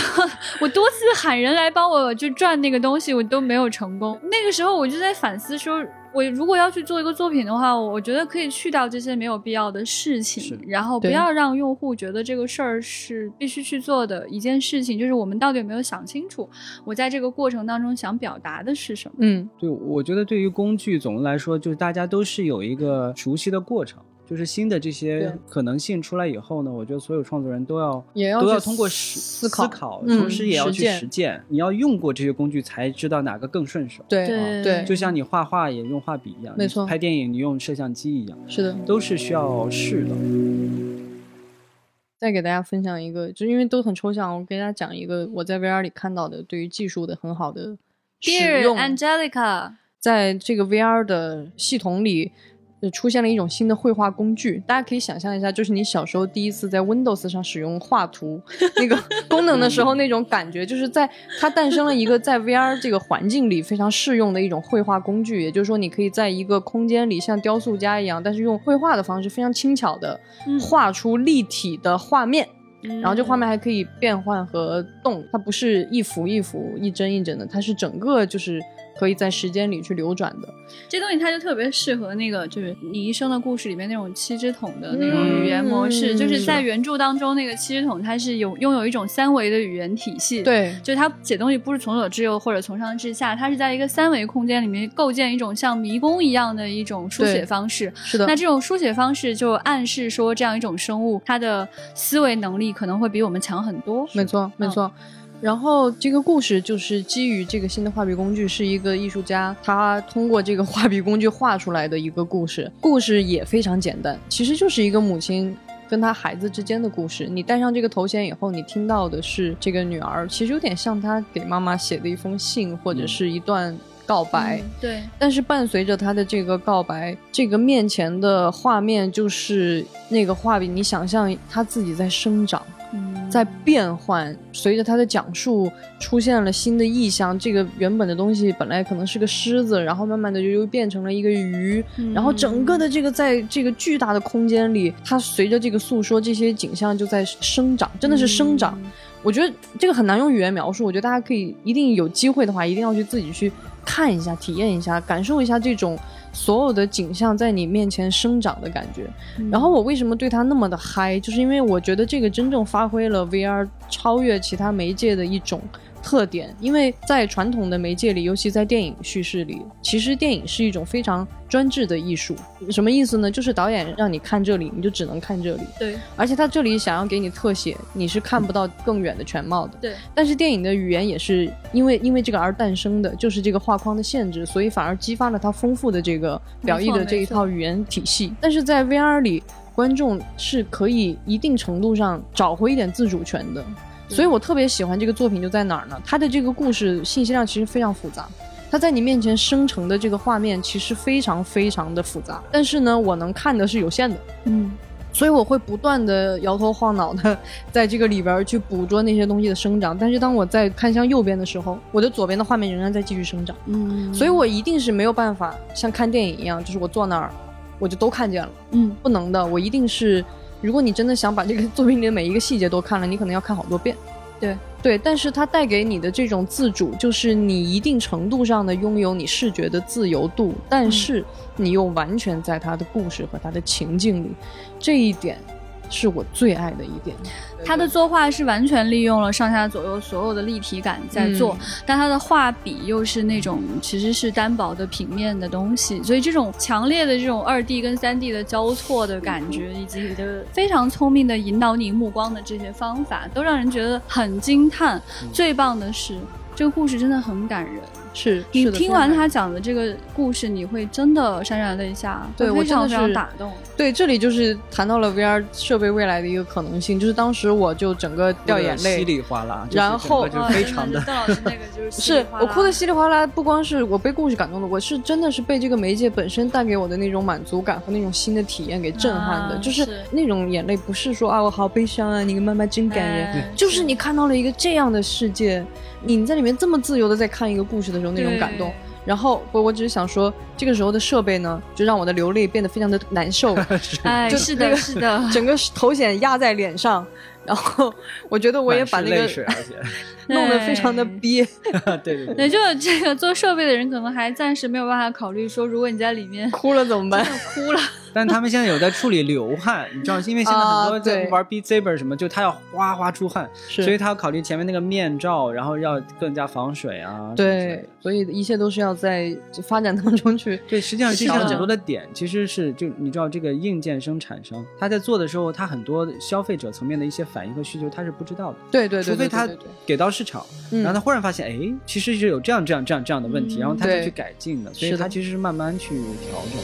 A: 我多次喊人来帮我去转那个东西，我都没有成功。那个时候我就在反思说。我如果要去做一个作品的话，我觉得可以去掉这些没有必要的事情，然后不要让用户觉得这个事儿是必须去做的一件事情。就是我们到底有没有想清楚，我在这个过程当中想表达的是什么？
C: 嗯，
B: 对，我觉得对于工具，总的来说，就是大家都是有一个熟悉的过程。就是新的这些可能性出来以后呢，我觉得所有创作人都要
C: 也要
B: 都要通过
C: 思
B: 思
C: 考
B: 同时也要去
C: 实践。
B: 你要用过这些工具，才知道哪个更顺手。
C: 对
A: 对
C: 对，
B: 就像你画画也用画笔一样，
C: 没错
B: 拍电影你用摄像机一样，
C: 是的。
B: 都是需要试的。
C: 再给大家分享一个，就因为都很抽象，我给大家讲一个我在 VR 里看到的对于技术的很好的使
A: Dear
C: 用。
A: Angelica，
C: 在这个 VR 的系统里，呃，出现了一种新的绘画工具。大家可以想象一下，就是你小时候第一次在 Windows 上使用画图那个 功能的时候，那种感觉，就是在它诞生了一个在 VR 这个环境里非常适用的一种绘画工具。也就是说，你可以在一个空间里像雕塑家一样，但是用绘画的方式非常轻巧的
A: 嗯
C: 画出立体的画面。
A: 然
C: 然后这画面还可以变换和动，它不是一幅一幅、一帧一帧的，它是整个就是可以在时间里去流转的。
A: 这东西它就特别适合那个，就是你一生的故事里面那种七只桶的那种语言模式，
C: 嗯
A: 就是在原著当中那个七只桶它是有拥有一种三维的语言体系。。
C: 对，
A: 就它写东西不是从左至右或者从上至下，它是在一个三维空间里面构建一种像迷宫一样的一种书写方式。
C: 是的
A: 那。这种书写方式就暗示说，这样一种生物，它的思维能力可能会比我们强很多。
C: 没错，没错。然后这个故事就是基于这个新的画笔工具，是一个艺术家他通过这个画笔工具画出来的一个故事。故事也非常简单，其实就是一个母亲跟他孩子之间的故事。你戴上这个头衔以后，你听到的是这个女儿，其实有点像她给妈妈写的一封信，或者是一段告白。
A: 嗯对，
C: 但是伴随着他的这个告白，这个面前的画面就是那个画笔，你想象他自己在生长，
A: 嗯
C: 在变换。随着他的讲述，出现了新的意象。这个原本的东西本来可能是个狮子，然后慢慢的就又变成了一个鱼。
A: 嗯
C: 然后整个的这个在这个巨大的空间里，它随着这个诉说，这些景象就在生长，真的是生长。
A: 嗯
C: 我觉得这个很难用语言描述，我觉得大家可以一定有机会的话，一定要去自己去看一下、体验一下、感受一下这种所有的景象在你面前生长的感觉。
A: 嗯
C: 然后我为什么对它那么的嗨，就是因为我觉得这个真正发挥了 VR 超越其他媒介的一种特点，因为在传统的媒介里，尤其在电影叙事里，其实电影是一种非常专制的艺术。什么意思呢？就是导演让你看这里，你就只能看这里。
A: 对，
C: 而且他这里想要给你特写，你是看不到更远的全貌的。
A: 对，
C: 但是电影的语言也是因为因为这个而诞生的，就是这个画框的限制，所以反而激发了它丰富的这个表意的这一套语言体系。但是在 VR 里，观众是可以一定程度上找回一点自主权的。所以我特别喜欢这个作品，就在哪儿呢？它的这个故事信息量其实非常复杂，它在你面前生成的这个画面其实非常非常的复杂。但是呢，我能看的是有限的，
A: 嗯，
C: 所以我会不断的摇头晃脑的 在这个里边去捕捉那些东西的生长。但是当我在看向右边的时候，我的左边的画面仍然在继续生长，
A: 嗯，
C: 所以我一定是没有办法像看电影一样，就是我坐那儿我就都看见了，
A: 嗯，
C: 不能的，我一定是。如果你真的想把这个作品里的每一个细节都看了，你可能要看好多遍。
A: 对。
C: 对，但是它带给你的这种自主，就是你一定程度上的拥有你视觉的自由度，但是你又完全在它的故事和它的情境里，这一点是我最爱的一点。
A: 他的作画是完全利用了上下左右所有的立体感在做，但他的画笔又是那种其实是单薄的平面的东西，所以这种强烈的这种二 D 跟三 D 的交错的感觉，以及你的非常聪明的引导你目光的这些方法，都让人觉得很惊叹。最棒的是，这个故事真的很感人。
C: 是
A: 你听完他讲的这个故事，你会真的潸然泪下，
C: 对我
A: 非常非常打动。
C: 对，这里就是谈到了 VR 设备未来的一个可能性，就是当时我就整个掉眼泪，
B: 稀里哗啦，
C: 然后
B: 就非常的。
A: 邓老师那个就是
C: 是我哭的稀里哗啦，不光是我被故事感动的，我是真的是被这个媒介本身带给我的那种满足感和那种新的体验给震撼的，就是那种眼泪不是说啊我好悲伤啊，你个妈妈真感人，就是你看到了一个这样的世界。你在里面这么自由的在看一个故事的时候，那种感动。然后我我只是想说，这个时候的设备呢，就让我的流泪变得非常的难受。
A: 哎，是的，是的，
C: 整个头显压在脸上。然后我觉得我也把那个弄得非常的憋。
B: 对 对对。
A: 也就这个做设备的人可能还暂时没有办法考虑说，如果你在里面
C: 哭了怎么办？
A: 哭了。
B: 但他们现在有在处理流汗，你知道，因为现在很多在玩 B Z 本什么，就他要哗哗出汗，所以他要考虑前面那个面罩，然后要更加防水啊。
C: 对，所以一切都是要在发展当中去。
B: 对，实际上这些很多的点其实是就你知道，这个硬件生产商他在做的时候，他很多消费者层面的一些反应和需求他是不知道的。
C: 对对对。
B: 除非他给到市场，然后他忽然发现，哎，其实是有这样这样这样这样的问题，然后他就去改进的，所以他其实是慢慢去调整。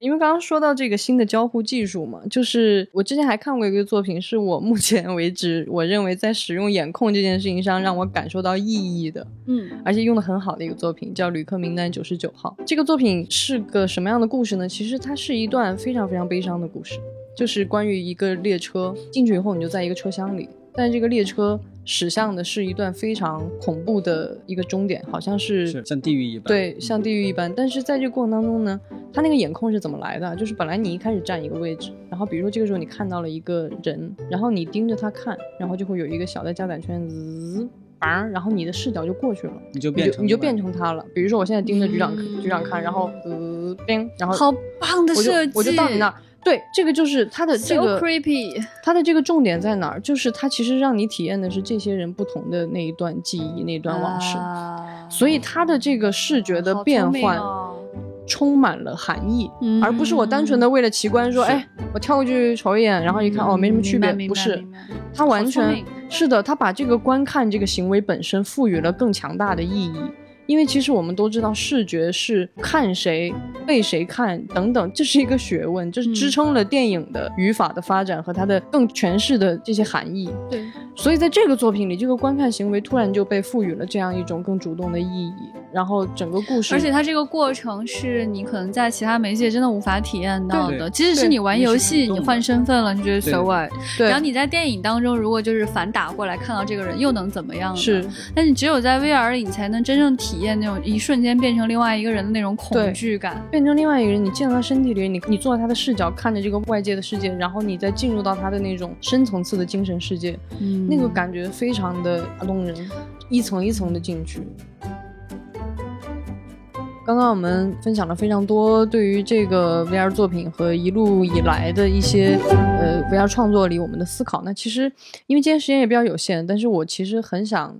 C: 因为刚刚说到这个新的交互技术嘛，就是我之前还看过一个作品，是我目前为止我认为在使用眼控这件事情上让我感受到意义的，
A: 嗯，
C: 而且用的很好的一个作品，叫《旅客名单九十九号》。这个作品是个什么样的故事呢？其实它是一段非常非常悲伤的故事，就是关于一个列车进去以后，你就在一个车厢里，但是这个列车。驶向的是一段非常恐怖的一个终点，好像是
B: 像地狱一般。
C: 对，像地狱一般。但是在这个过程当中呢，他那个眼控是怎么来的？就是本来你一开始站一个位置，然后比如说这个时候你看到了一个人，然后你盯着他看，然后就会有一个小的加载圈，滋，然后你的视角就过去了，
B: 你就变成
C: 你就变成他了。比如说我现在盯着局长局长看，然后滋，然后
A: 好棒的设计，
C: 我就到你那儿。对，这个就是它的这个，它的这个重点在哪儿？就是它其实让你体验的是这些人不同的那一段记忆、那段往事，所以它的这个视觉的变换充满了含义，而不是我单纯的为了奇观说，哎，我跳过去瞅一眼，然后一看哦，没什么区别，不是，它完全是的，它把这个观看这个行为本身赋予了更强大的意义。因为其实我们都知道，视觉是看谁、被谁看等等，这是一个学问，就是支撑了电影的语法的发展和它的更诠释的这些含义。
A: 对，
C: 所以在这个作品里，这个观看行为突然就被赋予了这样一种更主动的意义。然后整个故事，
A: 而且它这个过程是你可能在其他媒介真的无法体验到的。即使是你玩游戏，你换身份了，你觉得所谓。
C: 对。
A: 然后你在电影当中，如果就是反打过来看到这个人，又能怎么样？
C: 是。
A: 但你只有在 VR 里，你才能真正体验那种一瞬间变成另外一个人的那种恐惧感。
C: 变成另外一个人，你进到他身体里，你你坐在他的视角看着这个外界的世界，然后你再进入到他的那种深层次的精神世界，那个感觉非常的打动人，一层一层的进去。刚刚我们分享了非常多对于这个 VR 作品和一路以来的一些呃 VR 创作里我们的思考。那其实因为今天时间也比较有限，但是我其实很想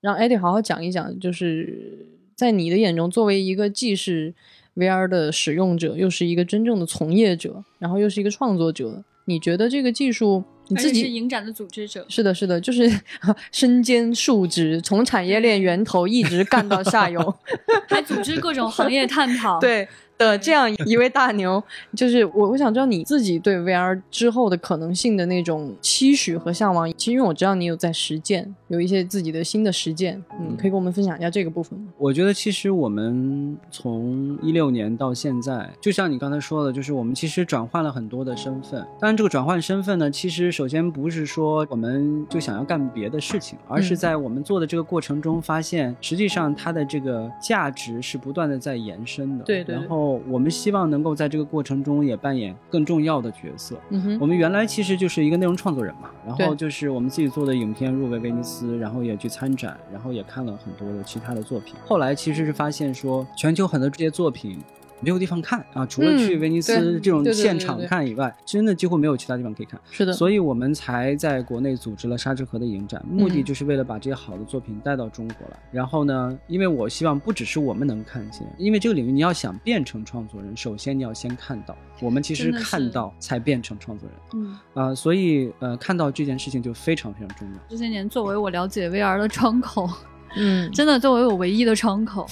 C: 让 Eddie 好好讲一讲，就是在你的眼中，作为一个既是 VR 的使用者，又是一个真正的从业者，然后又是一个创作者，你觉得这个技术你自
A: 己是影展的组织者，
C: 是的，是的，就是 身兼数职，从产业链源头一直干到下游。
A: 还组织各种行业探讨。
C: 对的这样一位大牛，就是我我想知道你自己对 VR 之后的可能性的那种期许和向往。其实因为我知道你有在实践，有一些自己的新的实践，嗯，可以跟我们分享一下这个部分吗？
B: 我觉得其实我们从一六年到现在，就像你刚才说的，就是我们其实转换了很多的身份。当然，这个转换身份呢，其实首先不是说我们就想要干别的事情，而是
C: 嗯
B: 在我们做的这个过程中，发现实际上它的这个价值是不断的在延伸的。
C: 对对对
B: 然后我们希望能够在这个过程中也扮演更重要的角色。
C: 嗯哼，
B: 我们原来其实就是一个内容创作人嘛，然后就是我们自己做的影片入围威尼斯，然后也去参展，然后也看了很多的其他的作品。后来其实是发现说，全球很多这些作品。没有地方看啊，除了
C: 嗯
B: 去威尼斯这种现场看以外，真的几乎没有其他地方可以看。
C: 是的，
B: 所以我们才在国内组织了沙之河的影展，目的
C: 嗯
B: 就是为了把这些好的作品带到中国来。然后呢，因为我希望不只是我们能看见，因为这个领域你要想变成创作人，首先你要先看到。我们其实看到才变成创作人。
A: 嗯，
B: 啊、所以呃，看到这件事情就非常非常重要。
A: 这些年作为我了解 VR 的窗口，
C: 嗯，
A: 真的作为我唯一的窗口，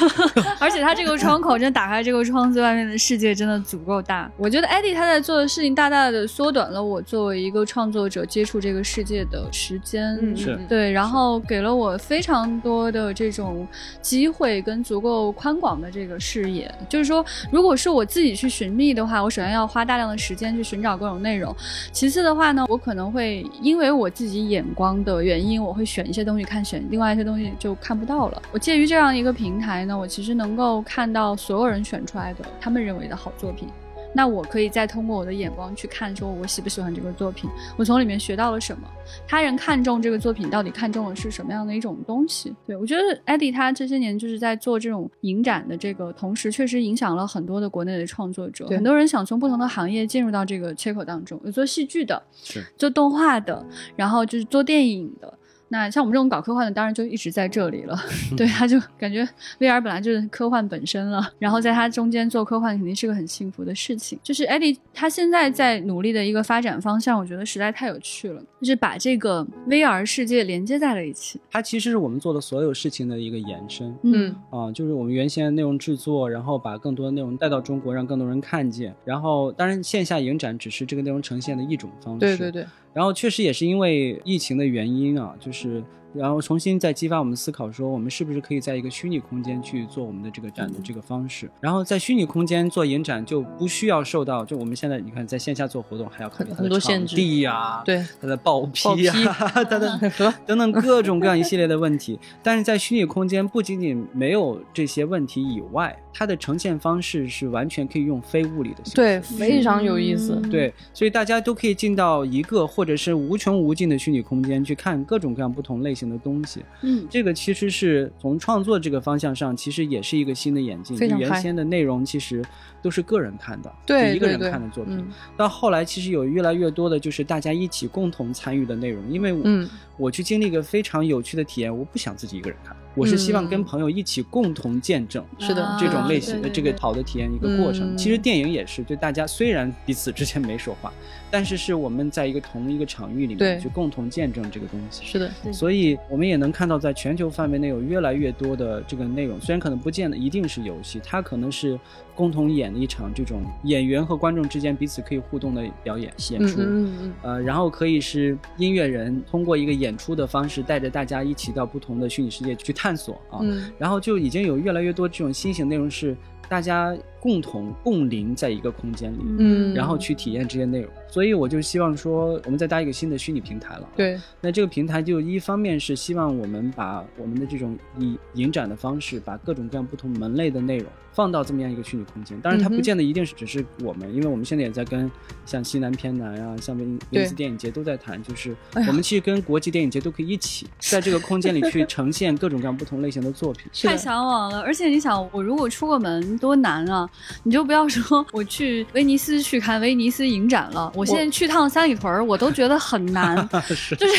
A: 而且他这个窗口真的打开这个窗子，外面的世界真的足够大。我觉得 Eddie 他在做的事情，大大的缩短了我作为一个创作者接触这个世界的时间。
C: 嗯
B: 是
C: 嗯
A: 对，然后给了我非常多的这种机会跟足够宽广的这个视野。就是说，如果是我自己去寻觅的话，我首先要花大量的时间去寻找各种内容。其次的话呢，我可能会因为我自己眼光的原因，我会选一些东西看，选另外一些东西就看不到了。我介于这样一个平台呢，我其实能够看到所有人选出来的他们认为的好作品。那我可以再通过我的眼光去看，说我喜不喜欢这个作品，我从里面学到了什么，他人看中这个作品到底看中的是什么样的一种东西？对我觉得艾迪他这些年就是在做这种影展的这个同时，确实影响了很多的国内的创作者，
C: 对
A: 很多人想从不同的行业进入到这个切口当中，有做戏剧的，
B: 是
A: 做动画的，然后就是做电影的。那像我们这种搞科幻的，当然就一直在这里了。对，他就感觉 VR 本来就是科幻本身了，然后在它中间做科幻肯定是个很幸福的事情。就是 Eddie 他现在在努力的一个发展方向，我觉得实在太有趣了，就是把这个 VR 世界连接在了一起。
B: 它其实是我们做的所有事情的一个延伸。
C: 嗯
B: 啊，就是我们原先的内容制作，然后把更多的内容带到中国，让更多人看见。然后，当然线下影展只是这个内容呈现的一种方式。
C: 对对对，
B: 然后确实也是因为疫情的原因啊，就是然后重新再激发我们思考，说我们是不是可以在一个虚拟空间去做我们的这个展的这个方式。然后在虚拟空间做延展就不需要受到，就我们现在你看在线下做活动还要考虑
C: 很多限制
B: 地呀、
C: 对，
B: 它的报
C: 报
B: 批呀、
C: 批
B: 它的
C: 和
B: 等等各种各样一系列的问题。但是在虚拟空间不仅仅没有这些问题以外，它的呈现方式是完全可以用非物理的形式。
C: 对，非常有意思。
A: 嗯
B: 对，所以大家都可以进到一个或者是无穷无尽的虚拟空间去看各种各样不同类型的东西。
A: 嗯，
B: 这个其实是从创作这个方向上，其实也是一个新的演进。
C: 非常嗨
B: 就原先的内容其实都是个人看的，
C: 对
B: 一个人看的作品。
C: 嗯
B: 到后来，其实有越来越多的就是大家一起共同参与的内容，因为我、
C: 嗯
B: 我去经历一个非常有趣的体验，我不想自己一个人看，我是希望跟
C: 嗯
B: 朋友一起共同见证。
C: 是的
A: 啊
B: 这种类型的这个好的体验一个过程。
C: 嗯
B: 其实电影也是，对大家虽然彼此之间没说话，但是是我们在一个同一个场域里面去共同见证这个东西。
C: 是的，
B: 所以我们也能看到，在全球范围内有越来越多的这个内容，虽然可能不见得一定是游戏，它可能是共同演的一场这种演员和观众之间彼此可以互动的表演演
C: 嗯
B: 出。
C: 嗯嗯
B: 呃，然后可以是音乐人通过一个演出的方式，带着大家一起到不同的虚拟世界去探索啊。
C: 嗯
B: 然后就已经有越来越多这种新型内容是大家共同共临在一个空间里，
C: 嗯
B: 然后去体验这些内容。所以我就希望说，我们再搭一个新的虚拟平台了。
C: 对，
B: 那这个平台就一方面是希望我们把我们的这种以影展的方式，把各种各样不同门类的内容放到这么样一个虚拟空间。当然，它不见得一定是只是我们，因为我们现在也在跟像西南偏南啊，像威尼斯电影节都在谈，就是我们其实跟国际电影节都可以一起 在这个空间里去呈现各种各样不同类型的作品。
A: 太向往了，而且你想，我如果出个门多难啊！你就不要说 我去威尼斯去看威尼斯影展了，我现在去趟三里屯儿，我都觉得很难。
B: 是
A: 就是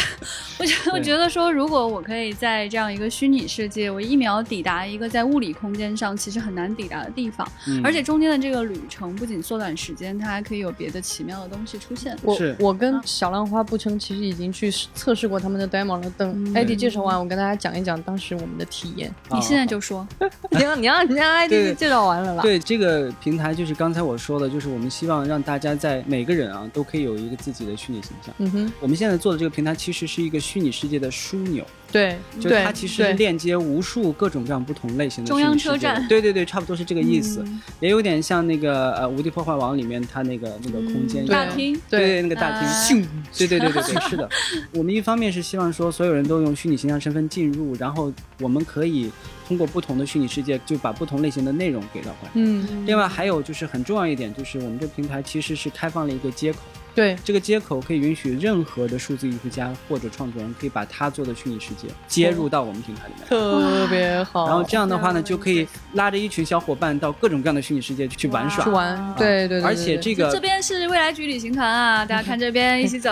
A: 我觉得，我觉得说，如果我可以在这样一个虚拟世界，我一秒抵达一个在物理空间上其实很难抵达的地方，
B: 嗯
A: 而且中间的这个旅程不仅缩短时间，它还可以有别的奇妙的东西出现。
C: 我我跟小浪花不称，其实已经去测试过他们的 demo 了。等
A: 嗯
C: 艾迪介绍完，我跟大家讲一讲当时我们的体验。
A: 你现在就说，
C: 你让你让你让艾迪
B: 对
C: 介绍完
B: 对这个平台，就是刚才我说的，就是我们希望让大家在每个人啊都可以有一个自己的虚拟形象。
C: 嗯哼，
B: 我们现在做的这个平台其实是一个虚拟世界的枢纽，
C: 对，
B: 就
C: 对
B: 它其实链接无数各种各样不同类型的
A: 中央车站。
B: 对对对，差不多是这个意思，
A: 嗯。
B: 也有点像那个呃《无敌破坏王》里面它那个那个空间一样。
C: 对
A: 大厅，
B: 对
C: 对。
B: 那个大厅，对对对对对，是的。我们一方面是希望说所有人都用虚拟形象身份进入，然后我们可以通过不同的虚拟世界，就把不同类型的内容给到观众。
C: 嗯，
B: 另外还有就是很重要一点，就是我们这平台其实是开放了一个接口，
C: 对，
B: 这个接口可以允许任何的数字艺术家或者创作人可以把他做的虚拟世界接入到我们平台里面。
C: 特别好。
B: 然后这样的话呢，就可以拉着一群小伙伴到各种各样的虚拟世界去玩耍
C: 去。玩，对对对，
B: 而且这个
A: 这边是未来局旅行团啊，大家看这边一起走。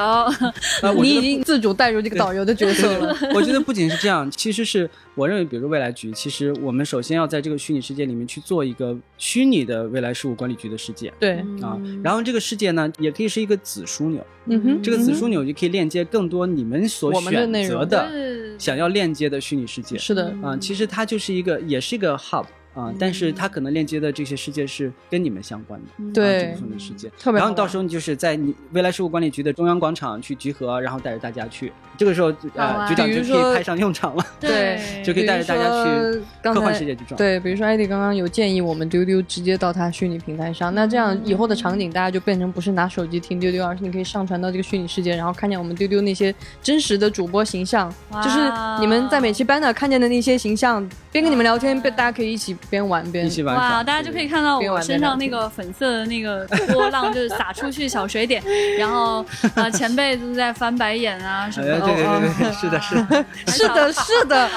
C: 你已经自主带入这个导游的角色了。
B: 我觉得不仅是这样，其实是我认为，比如说未来局，其实我们首先要在这个虚拟世界里面去做一个虚拟的未来事务管理局的世界
C: 对，
B: 啊，然后这个世界呢，也可以是一个子枢纽，
C: 嗯哼，
B: 这个子枢纽就可以链接更多你们所选择的、想要链接的虚拟世界。
C: 是的，
B: 啊，其实它就是一个，也是一个 hub 啊，但是它可能链接的这些世界是跟你们相关的。啊
C: 对
B: 这部分的世界，
C: 特别
B: 然后到时候你就是在你未来事务管理局的中央广场去集合，然后带着大家去，这个时候
A: 好
B: 呃局长就可以派上用场了，
C: 对
B: 就可以带着大家去科幻世界去转。
C: 对，比如说艾迪刚刚有建议我们丢丢直接到他虚拟平台上，那这样以后的场景大家就变成不是拿手机听丢丢，而是你可以上传到这个虚拟世界，然后看见我们丢丢那些真实的主播形象，就是你们在每期 banner 看见的那些形象，边跟你们聊天，边大家可以一起边玩边
B: 一起玩耍，
A: 哇，大家就可以看到我身上那个粉色的那个 波浪，就是洒出去小水点，然后啊前辈都在翻白眼啊什么
B: 哎，
A: 的。
B: 对对
C: 哦
B: 对对，是的，是的，
C: 是的，是的，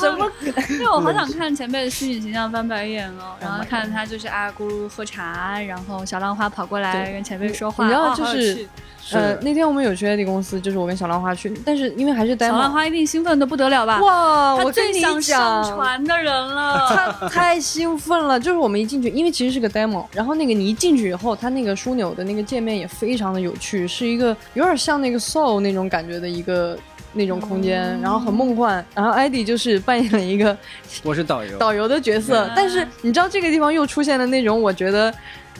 C: 什么？
A: 因为我好想看前辈的虚拟形象翻白眼哦，然后看他就是啊咕噜喝茶，然后小浪花跑过来
C: 对。
A: 跟前辈说话，
C: 你知道
A: 哦
C: 就是呃，那天我们有去艾迪公司，就是我跟小浪花去，但是因为还是 demo，
A: 小浪花一定兴奋的不得了吧？
C: 哇，
A: 他
C: 我
A: 最想上
C: 讲，
A: 传的人了。
C: 他太兴奋了，就是我们一进去，因为其实是个 demo，然后那个你一进去以后，它那个枢纽的那个界面也非常的有趣，是一个有点像那个 Soul 那种感觉的一个那种空间，然后很梦幻。然后艾迪就是扮演了一个
B: 我是导游，
C: 导游的角色
A: 嗯，
C: 但是你知道这个地方又出现了那种我觉得。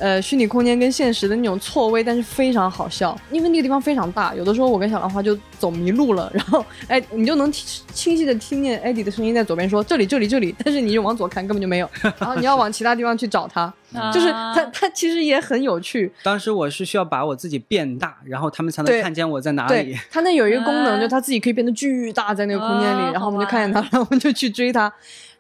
C: 呃，虚拟空间跟现实的那种错位，但是非常好笑，因为那个地方非常大，有的时候我跟小兰花就走迷路了，然后哎，你就能听清晰的听见艾迪的声音在左边说这里这里这里，但是你就往左看根本就没有，然后你要往其他地方去找他，就是
A: 啊
C: 他他其实也很有趣，
B: 当时我是需要把我自己变大，然后他们才能看见我在哪
C: 对
B: 里。
C: 他那有一个功能，
A: 啊
C: 就他自己可以变得巨大在那个空间里，
A: 啊
C: 然后我们就看见他，然后我们就去追他。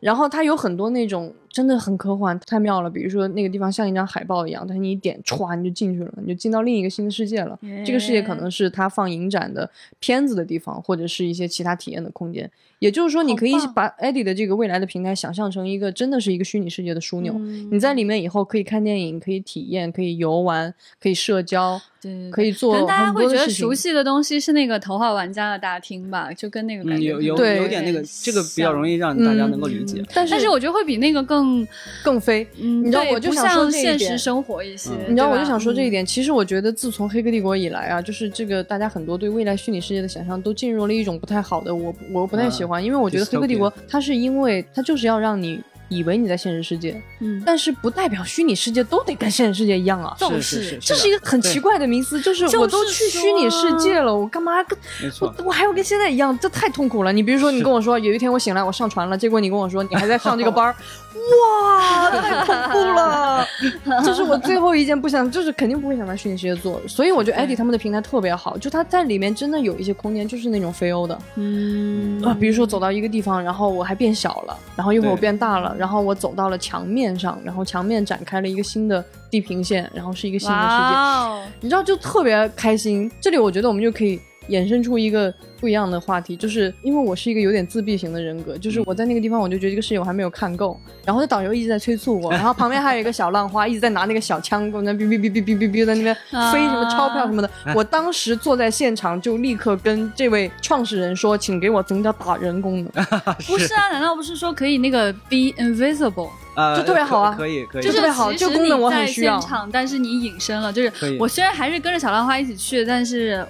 C: 然后它有很多那种真的很科幻，太妙了。比如说那个地方像一张海报一样，但是你一点歘你就进去了，你就进到另一个新的世界了。这个世界可能是它放影展的片子的地方，或者是一些其他体验的空间。也就是说，你可以把 Eddie 的这个未来的平台想象成一个真的是一个虚拟世界的枢纽。
A: 嗯
C: 你在里面以后可以看电影，可以体验，可以游玩，可以社交，
A: 对
C: 可以做
A: 可能大家会觉得熟悉的东西是那个头号玩家的大厅吧，就跟那个感
B: 嗯，
A: 觉
B: 有有
C: 对
B: 有点那个，这个比较容易让大家能够理解。
C: 嗯但是
A: 但是我觉得会比那个更，
C: 更飞。
A: 嗯，
C: 你知道我就想说
A: 像现
C: 这一点
A: 实生活一些。
B: 嗯
C: 你知道，我就想说这一。
A: 嗯
C: 点。其实我觉得，自从《黑客帝国》以来啊，就是这个大家很多对未来虚拟世界的想象都进入了一种不太好的，我我不太喜欢，因为我觉得《黑客帝国》它是因为它就是要让你以为你在现实世界，
A: 嗯，
C: 但是不代表虚拟世界都得跟现实世界一样啊。
A: 就是
B: 是是，
C: 这是一个很奇怪的迷思，就是我都去虚拟世界了，我干嘛跟
B: 没错
C: 我我还要跟现在一样，这太痛苦了。你比如说，你跟我说有一天我醒来我上船了，结果你跟我说你还在上这个班儿，哇，太恐怖了！这是我最后一件不想，就是肯定不会想在虚拟世界做，所以我觉得艾迪他们的平台特别好，就它在里面真的有一些空间，就是那种飞欧的，
A: 嗯。
C: 啊，比如说走到一个地方，然后我还变小了，然后一会儿我变大了，然后我走到了墙面上，然后墙面展开了一个新的地平线，然后是一个新的世界，你知道就特别开心。这里我觉得我们就可以衍生出一个不一样的话题，就是因为我是一个有点自闭型的人格，就是我在那个地方我就觉得这个世界我还没有看够，然后那导游一直在催促我，然后旁边还有一个小浪花一直在拿那个小枪跟我在哔哔哔哔哔哔哔在那边飞什么钞票什么的。我当时坐在现场就立刻跟这位创始人说，请给我增加打人功能。
A: 不是啊，难道不是说可以那个 be invisible？
B: 呃，
C: 就特别好啊
B: 可可以可以，
A: 就是
C: 特别好这个功能我很需要
A: 现场，但是你隐身了，就是我虽然还是跟着小浪花一起去，但是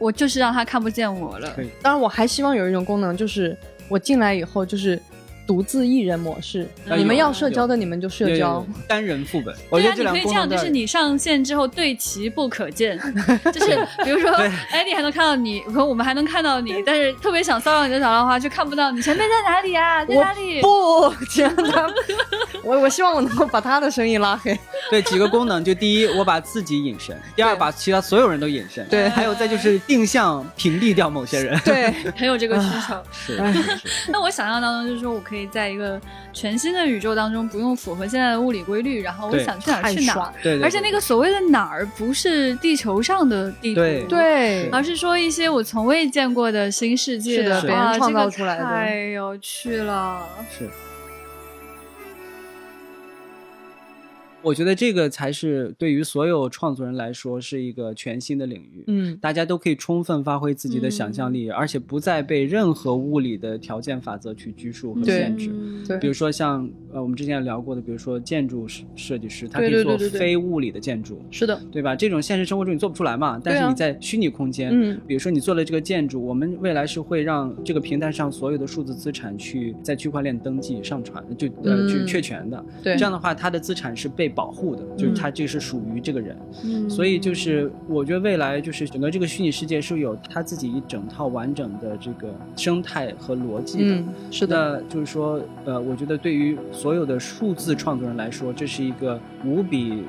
A: 我就是让他看不见我了。
C: 当然，我还希望有一种功能，就是我进来以后就是独自一人模式，
B: 啊
C: 你们要社交的你们就社交。
B: 单人副本，我
A: 对啊，
B: 觉得这两
A: 你可以这样，就是你上线之后对齐不可见，就是比如说艾迪还能看到你，可我们还能看到你，但是特别想骚扰你的小浪花却看不到你前面在哪里啊，在哪里？
C: 不，天哪！我我希望我能够把他的声音拉黑。
B: 对几个功能，就第一，我把自己隐身；第二，把其他所有人都隐身；
C: 对
B: 还有再就是定向屏蔽掉某些人。
C: 对，
A: 很有这个需求。
B: 是，
A: 那我想象当中就是说我可以在一个全新的宇宙当中，不用符合现在的物理规律，然后我想去哪儿去哪儿。
B: 对对。
A: 而且那个所谓的哪儿，不是地球上的地图，
B: 对
C: 对
A: 而是说一些我从未见过的新世界，
C: 是的
B: 别
C: 人
A: 哇
C: 创造
A: 这个
C: 出来的
A: 太有趣了。
B: 是。我觉得这个才是对于所有创作人来说是一个全新的领域。
C: 嗯，
B: 大家都可以充分发挥自己的想象力，而且不再被任何物理的条件法则去拘束和限制。
A: 嗯
C: 对
B: 比如说像呃我们之前聊过的，比如说建筑设设计师，他可以做非物理的建筑，
C: 是的，
B: 对吧？这种现实生活中你做不出来嘛，但是你在虚拟空间，
C: 嗯
B: 比如说你做了这个建筑，我们未来是会让这个平台上所有的数字资产去在区块链登记上传，就呃、
C: 嗯
B: 去确权的。
C: 对
B: 这样的话，它的资产是被保护的，就是它这是属于这个人。
A: 嗯
B: 所以就是我觉得未来就是整个这个虚拟世界是有它自己一整套完整的这个生态和逻辑的。
C: 嗯，是的，
B: 就是说，呃，我觉得对于所有的数字创作人来说，这是一个无比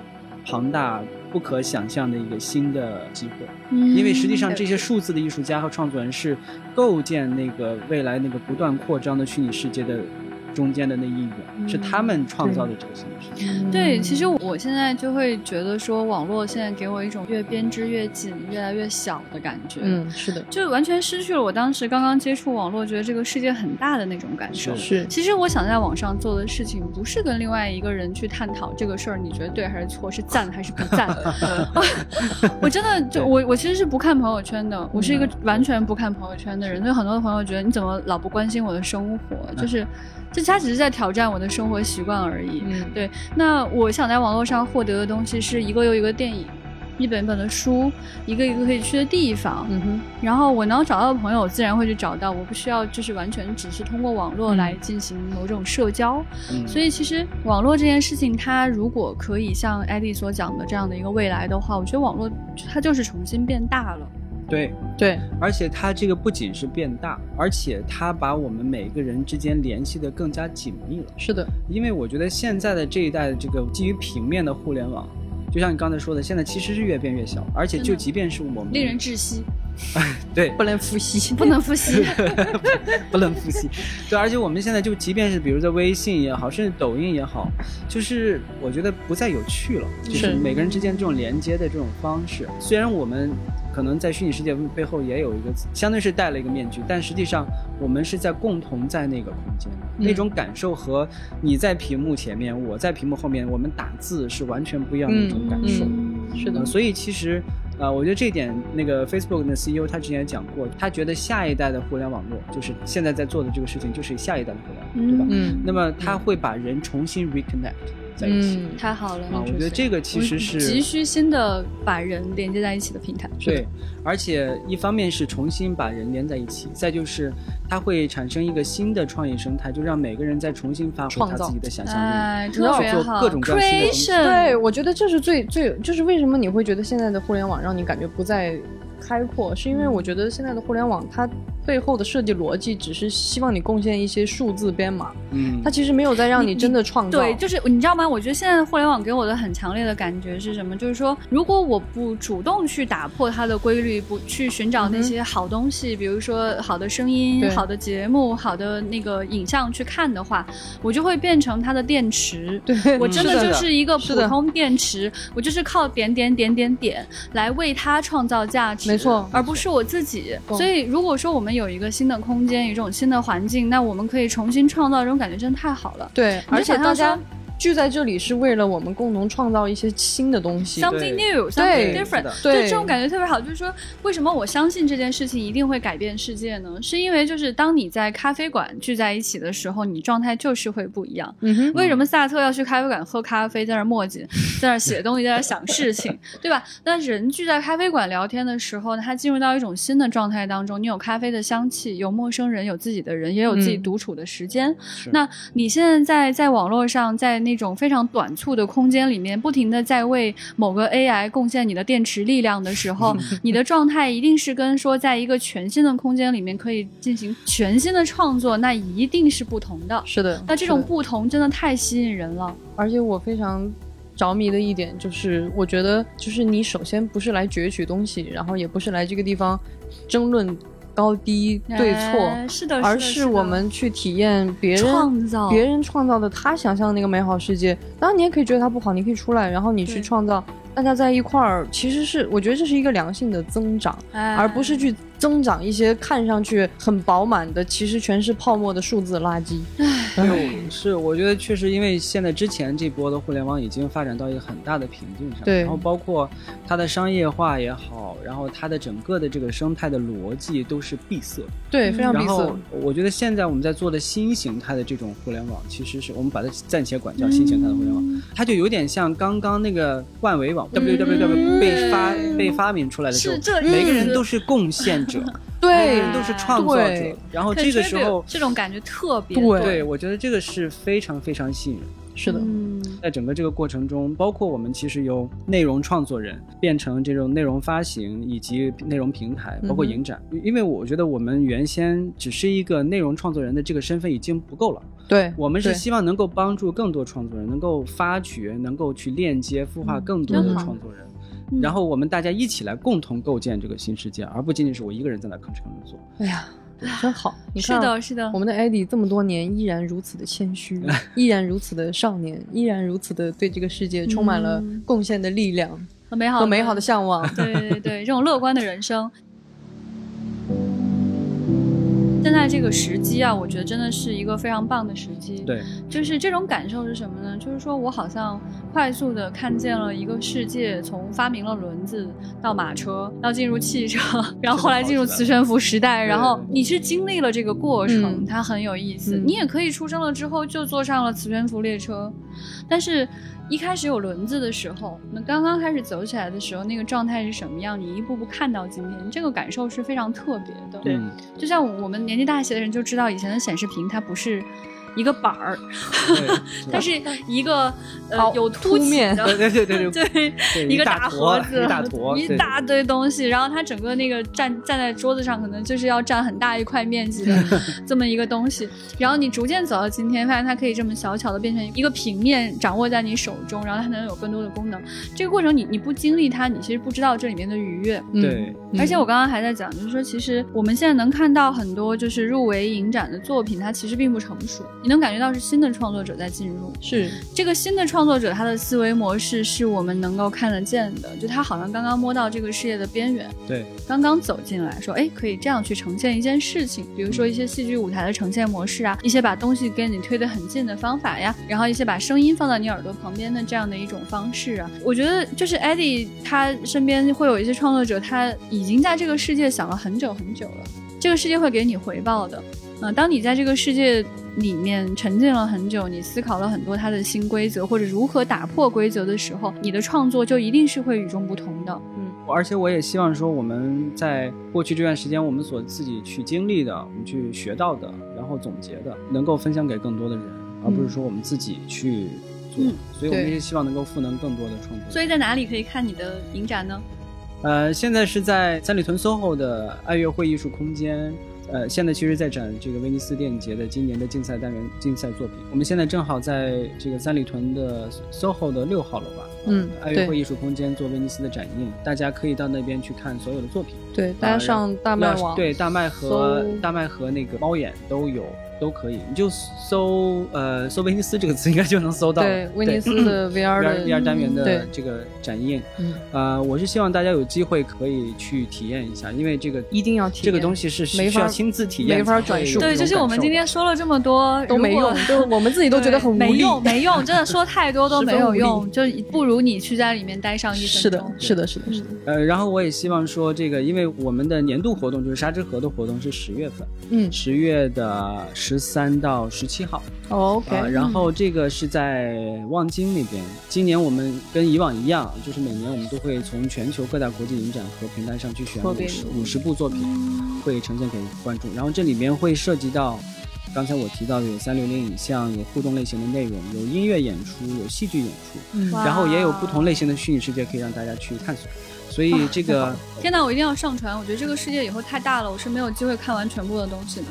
B: 庞大、不可想象的一个新的机会。
A: 嗯
B: 因为实际上这些数字的艺术家和创作人是构建那个未来那个不断扩张的虚拟世界的中间的那一员，是他们创造的这个虚拟世界。
A: 对，其实我现在就会觉得说，网络现在给我一种越编织越紧、越来越小的感觉。
C: 嗯，是的，
A: 就完全失去了我当时刚刚接触网络，觉得这个世界很大的那种感受。
C: 是
A: 其实我想在网上做的事情，不是跟另外一个人去探讨这个事儿，你觉得对还是错，是赞还是不赞。我真的就我我其实是不看朋友圈的，我是一个完全不看朋友圈的人。所以很多的朋友觉得你怎么老不关心我的生活，就是，就他只是在挑战我的生活习惯而已。
C: 嗯
A: 对，那我想在网络上获得的东西是一个又一个电影，一本本的书，一个一个可以去的地方。
C: 嗯哼，
A: 然后我能找到的朋友，我自然会去找到，我不需要就是完全只是通过网络
C: 嗯
A: 来进行某种社交。
B: 嗯，
A: 所以其实网络这件事情，它如果可以像艾迪所讲的这样的一个未来的话，我觉得网络它就是重新变大了。
B: 对，
C: 对，
B: 而且它这个不仅是变大，而且它把我们每个人之间联系的更加紧密了。
C: 是的，
B: 因为我觉得现在的这一代的这个基于平面的互联网，就像你刚才说的，现在其实是越变越小，而且就即便是我们
A: 令人窒息，
B: 对。
C: 不能复吸，
A: 不能复吸。
B: 不能复吸，对，而且我们现在就即便是比如在微信也好，甚至抖音也好，就是我觉得不再有趣了，就是
C: 是。
B: 每个人之间这种连接的这种方式，虽然我们。可能在虚拟世界背后也有一个，相当于是戴了一个面具，但实际上我们是在共同在那个空间，
C: 嗯
B: 那种感受和你在屏幕前面，我在屏幕后面，我们打字是完全不一样的一种感受。
C: 嗯是的
B: 呃，所以其实，呃，我觉得这一点，那个 Facebook 的 CEO 他之前也讲过，他觉得下一代的互联网络，就是现在在做的这个事情，就是下一代的互联网，对吧？
C: 嗯
B: 那么他会把人重新 reconnect 在一起。
C: 嗯，
A: 太好了，
B: 啊，我觉得这个其实是
A: 急需新的把人连接在一起的平台。
B: 对，而且一方面是重新把人连在一起，再就是它会产生一个新的创业生态，就让每个人再重新发挥他自己的想象力，
A: 哎，
C: 知道
B: 做
A: 特别好，
B: 各种各样的东西
A: Creation
C: 对，我觉得这是最最，就是为什么你会觉得现在的互联网让你感觉不再开阔，是因为我觉得现在的互联网它背后的设计逻辑只是希望你贡献一些数字编码，
B: 嗯
C: 它，其实没有在让你真的创造。
A: 对，就是你知道吗？我觉得现在的互联网给我的很强烈的感觉是什么？就是说，如果我不主动去打破它的规律，不去寻找那些好东西，比如说好的声音、好的节目、好的那个影像去看的话，我就会变成它的电池。
C: 对，
A: 我真的就是一个普通电池，我就是靠点点点点点来为它创造价值，
C: 没错
A: 而不是我自己。
C: 嗯
A: 所以，如果说我们有一个新的空间，一种新的环境，那我们可以重新创造这种感觉，真的太好了。
C: 对，而且大家
A: 说
C: 聚在这里是为了我们共同创造一些新的东西。
A: something new, something different，
C: 对
A: 这种感觉特别好。就是说，为什么我相信这件事情一定会改变世界呢？是因为就是当你在咖啡馆聚在一起的时候，你状态就是会不一样。
C: 嗯哼，
A: 为什么萨特要去咖啡馆喝咖啡，在那儿墨迹，在那儿写东西，在那儿想事情，对吧？那人聚在咖啡馆聊天的时候，他进入到一种新的状态当中，你有咖啡的香气，有陌生人，有自己的人，也有自己
C: 嗯
A: 独处的时间。
B: 是
A: 那你现在在在网络上，在那种非常短促的空间里面，不停的在为某个 AI 贡献你的电池力量的时候，你的状态一定是跟说在一个全新的空间里面可以进行全新的创作，那一定是不同的。
C: 是的，
A: 那这种不同真的太吸引人了。
C: 而且我非常着迷的一点就是，我觉得就是你首先不是来攫取东西，然后也不是来这个地方争论高低对错，
A: 哎是的，
C: 而
A: 的
C: 是我们去体验别人
A: 创造
C: 别人创造的他想象的那个美好世界。当然，你也可以觉得他不好，你可以出来，然后你去创造。大家在一块儿，其实是我觉得这是一个良性的增长，
A: 哎
C: 而不是去增长一些看上去很饱满的，其实全是泡沫的数字垃圾。
B: 对，是，我觉得确实，因为现在之前这波的互联网已经发展到一个很大的瓶颈上，
C: 对
B: 然后包括它的商业化也好，然后它的整个的这个生态的逻辑都是闭塞。
C: 对，非常闭塞
B: 然后。我觉得现在我们在做的新形态的这种互联网，其实是我们把它暂且管叫新形态的互联网，它就有点像刚刚那个万维网 www 被发被发明出来的时候
A: 是这，
B: 每个人都是贡献者，每
C: 对
B: 个人都是创作者，然后这个时候
A: 这种感觉特别
C: 对
B: 对，我觉得这个是非常非常吸引人。
C: 是的，
A: 嗯，
B: 在整个这个过程中，包括我们其实由内容创作人变成这种内容发行以及内容平台，包括影展，因为我觉得我们原先只是一个内容创作人的这个身份已经不够了，
C: 对，
B: 我们是希望能够帮助更多创作人，能够发掘，能够去链接、孵化更多的创作人。
A: 嗯
B: 然后我们大家一起来共同构建这个新世界，而不仅仅是我一个人在那吭哧吭哧做。
C: 哎呀，真好。你看，
A: 是的，是的
C: 我，们的艾迪这么多年依然如此的谦虚，依然如此的少年，依然如此的对这个世界充满了
A: 嗯
C: 贡献的力量
A: 很美好
C: 和美好的向往。
A: 对对对，这种乐观的人生。现在这个时机啊，我觉得真的是一个非常棒的时机。，
B: 对，
A: 就是这种感受是什么呢？就是说我好像快速的看见了一个世界，从发明了轮子到马车，到进入汽车，然后后来进入磁悬浮时代，然后你是经历了这个过程，
C: 嗯
A: 它很有意思。
C: 嗯
A: 你也可以出生了之后就坐上了磁悬浮列车，但是。一开始有轮子的时候，那刚刚开始走起来的时候，那个状态是什么样？你一步步看到今天，这个感受是非常特别的。
C: 对
B: 嗯
A: 就像我们年纪大一些的人就知道，以前的显示屏它不是一个板儿，
B: 对
A: 它是一个呃有凸
C: 面
A: 的，
B: 对对对对
A: 对，一个
B: 大坨
A: 盒子，
B: 一大坨，
A: 一大堆东西，然后它整个那个站站在桌子上，可能就是要占很大一块面积的 这么一个东西。然后你逐渐走到今天，发现它可以这么小巧的变成一个平面，掌握在你手中，然后它能有更多的功能。这个过程你你不经历它，你其实不知道这里面的愉悦。
C: 嗯
B: 对
A: 而且我刚刚还在讲，就是说，其实我们现在能看到很多就是入围影展的作品，它其实并不成熟，你能感觉到是新的创作者在进入。
C: 是
A: 这个新的创作者，他的思维模式是我们能够看得见的，就他好像刚刚摸到这个事业的边缘，
B: 对
A: 刚刚走进来，说，哎，可以这样去呈现一件事情，比如说一些戏剧舞台的呈现模式啊，一些把东西跟你推得很近的方法呀，然后一些把声音放到你耳朵旁边的这样的一种方式啊，我觉得就是 Eddie 他身边会有一些创作者，他已经在这个世界想了很久很久了，这个世界会给你回报的。嗯、当你在这个世界里面沉浸了很久，你思考了很多它的新规则或者如何打破规则的时候，你的创作就一定是会与众不同的。
B: 嗯而且我也希望说，我们在过去这段时间，我们所自己去经历的，我们去学到的，然后总结的，能够分享给更多的人，而不是说我们自己去做。
A: 嗯
B: 所以我们
C: 对
B: 也希望能够赋能更多的创作者。
A: 所以在哪里可以看你的影展呢？
B: 呃，现在是在三里屯 SOHO 的爱乐会艺术空间。呃，现在其实，在展这个威尼斯电影节的今年的竞赛单元竞赛作品。我们现在正好在这个三里屯的 SOHO 的六号楼吧，
C: 嗯，
B: 爱乐会艺术空间做威尼斯的展映，大家可以到那边去看所有的作品。
C: 对，大家上大麦网，
B: 对大麦和大麦和那个猫眼都有。都可以，你就搜呃搜威尼斯这个词，应该就能搜到。
C: 对，威尼斯的 VR 的
B: VR 单元的这个展映，嗯，呃，我是希望大家有机会可以去体验一下，因为这个
C: 一定要体验，
B: 这个东西是需要亲自体验，
C: 没法转述。
A: 对，就是我们今天说了这么多
C: 都没用，就我们自己都觉得很
A: 没用，没用，真的说太多都 没有用，就不如你去在里面待上一分钟。
C: 是的，是的，是的，是的。
B: 呃，然后我也希望说这个，因为我们的年度活动就是沙之河的活动是十月份，嗯，十月的十三到。十七号
C: ，OK，
B: 然后这个是在望京那边。今年我们跟以往一样，就是每年我们都会从全球各大国际影展和平台上去选五十五十部作品，会呈现给观众。然后这里面会涉及到刚才我提到的有三六零影像，有互动类型的内容，有音乐演出，有戏剧演出，然后也有不同类型的虚拟世界可以让大家去探索。所以这个，
A: 天哪，我一定要上传！我觉得这个世界以后太大了，我是没有机会看完全部的东西的。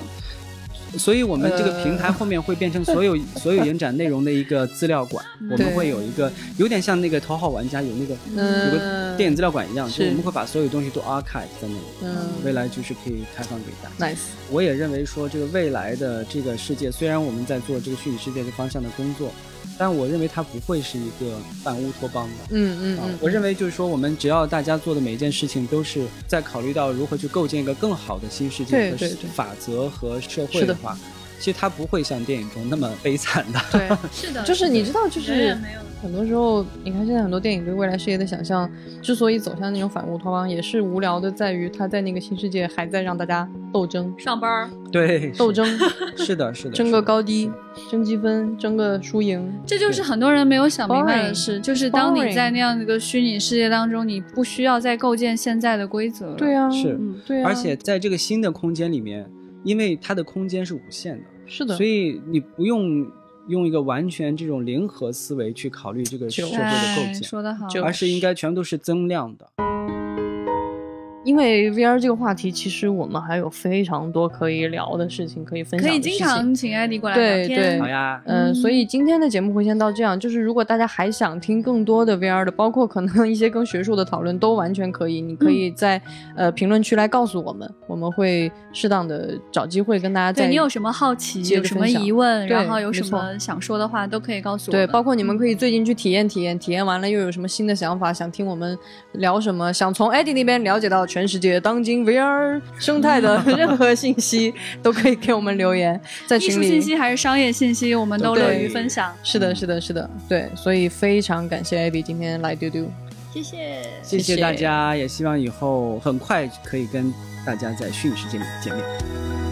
B: 所以，我们这个平台后面会变成所有 所有延展内容的一个资料馆。我们会有一个有点像那个头号玩家有那个有个电影资料馆一样，就我们会把所有东西都 archive 在那里。嗯，未来就是可以开放给大
C: 家。Nice。
B: 我也认为说，这个未来的这个世界，虽然我们在做这个虚拟世界的方向的工作。但我认为它不会是一个半乌托邦的，
C: 嗯嗯嗯，
B: 我认为就是说，我们只要大家做的每一件事情都是在考虑到如何去构建一个更好的新世界和法则和社会的。话，其实它不会像电影中那么悲惨的。
A: 对，是的，
C: 就是你知道，就是很多时候，你看现在很多电影对未来世界的想象，之所以走向那种反乌托邦，也是无聊的，在于他在那个新世界还在让大家斗争。
A: 上班，
B: 对，
C: 斗争，
B: 是的，是的，
C: 争个高低。争积分，争个输赢，
A: 这就是很多人没有想明白的事。就是当你在那样的一个虚拟世界当中，你不需要再构建现在的规则。
C: 对啊，
B: 是，
C: 对
B: 啊。而且在这个新的空间里面，因为它的空间是无限的，
C: 是的，
B: 所以你不用用一个完全这种零和思维去考虑这个社会的构建，
A: 说得好，
B: 而是应该全都是增量的。
C: 因为 VR 这个话题，其实我们还有非常多可以聊的事情，可以分享。
A: 可以经常请艾迪过来
C: 聊天。对
B: 好呀。
C: 嗯，所以今天的节目会先到这样。就是如果大家还想听更多的 VR 的，包括可能一些更学术的讨论，都完全可以。你可以在呃评论区来告诉我们，我们会适当的找机会跟大家。
A: 对你有什么好奇，有什么疑问，然后有什么想说的话，都可以告诉我。
C: 对，包括你们可以最近去体验体验，体验完了又有什么新的想法，想听我们聊什么，想从艾迪那边了解到全世界当今。VR 生态的 任何信息都可以给我们留言，在群里。
A: 艺术信息还是商业信息，我们都乐于分享。
C: 是的，是的，是的，对，所以非常感谢 Abby 今天来丢丢，
A: 谢谢，
B: 谢谢大家，也希望以后很快可以跟大家在虚拟世界里见面。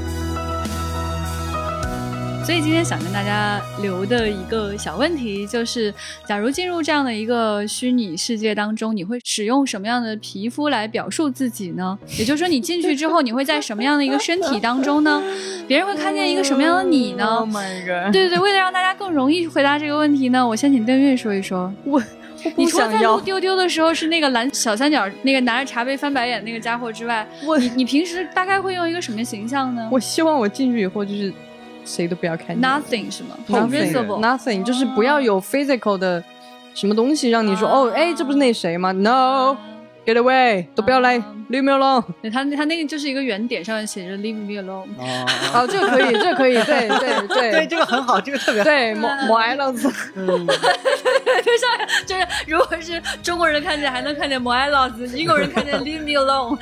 A: 所以今天想跟大家留的一个小问题就是：假如进入这样的一个虚拟世界当中，你会使用什么样的皮肤来表述自己呢？也就是说，你进去之后，你会在什么样的一个身体当中呢？别人会看见一个什么样的你呢？对对对，为了让大家更容易回答这个问题呢，我先请邓月说一说。
C: 我，
A: 你除了在录丢丢的时候是那个蓝小三角那个拿着茶杯翻白眼那个家伙之外，你你平时大概会用一个什么形象呢？
C: 我希望我进去以后就是。谁都不要看
A: ，nothing 是吗
C: ？nothing，nothing 就是不要有 physical 的什么东西让你说哦，哎，这不是那谁吗？No，get away，都不要来，leave me alone。
A: 他他那个就是一个圆点，上面写着 leave me alone。
C: 哦，这个可以，这个可以，对 对对，
B: 对这个很好，这个特别
C: 对，抹抹爱老子。
A: 就像就是如果是中国人看见还能看见抹爱老子，英国人看见 leave me alone。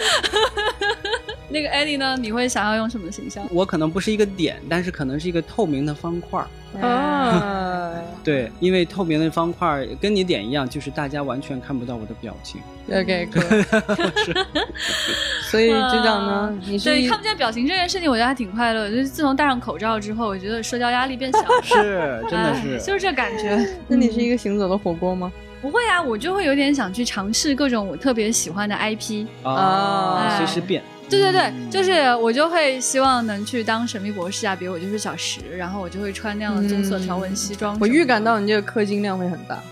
A: 那个艾迪呢？你会想要用什么形象？
B: 我可能不是一个点，但是可能是一个透明的方块儿
C: 啊。
B: 对，因为透明的方块儿跟你点一样，就是大家完全看不到我的表情。
C: OK，所以局长呢？你是
A: 对看不见表情这件事情，我觉得还挺快乐。就是自从戴上口罩之后，我觉得社交压力变小了。
B: 是，真的是，
A: 就是这感觉。
C: 那你是一个行走的火锅吗？
A: 不会啊，我就会有点想去尝试各种我特别喜欢的 IP
B: 啊，随时变。
A: 对对对，就是我就会希望能去当神秘博士啊，比如我就是小石，然后我就会穿那样的棕色条纹西装。
C: 我预感到你这个氪金量会很大。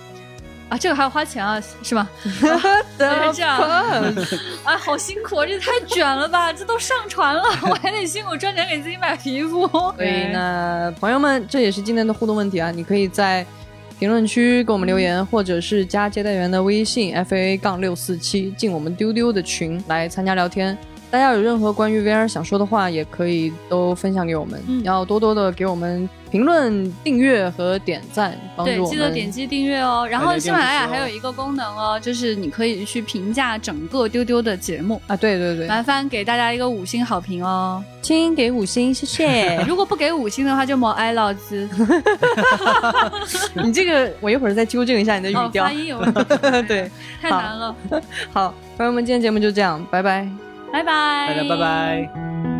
A: 啊，这个还要花钱啊，是吗？
C: 的
A: 这样啊，好辛苦啊，这太卷了吧！这都上传了，我还得辛苦赚钱给自己买皮肤。
C: 所以呢，朋友们，这也是今天的互动问题啊，你可以在评论区给我们留言，或者是加接待员的微信 f a a 杠六四七进我们丢丢的群来参加聊天。大家有任何关于 VR 想说的话，也可以都分享给我们，
A: 嗯
C: 要多多的给我们评论、订阅和点赞，帮
A: 对，
C: 助我们。
A: 记得点击订阅哦。然后喜马拉雅还有一个功能哦，就是你可以去评价整个丢丢的节目，
C: 啊，对对对，
A: 麻烦给大家一个五星好评哦。
C: 亲给五星，谢谢。
A: 如果不给五星的话，就莫挨老子。
C: 你这个，我一会儿再纠正一下你的语
A: 哦，
C: 调。
A: 发音有问题，
C: 对，
A: 太难了。
C: 好，朋友们，今天节目就这样，拜拜。
A: 拜拜。
B: 大家拜拜。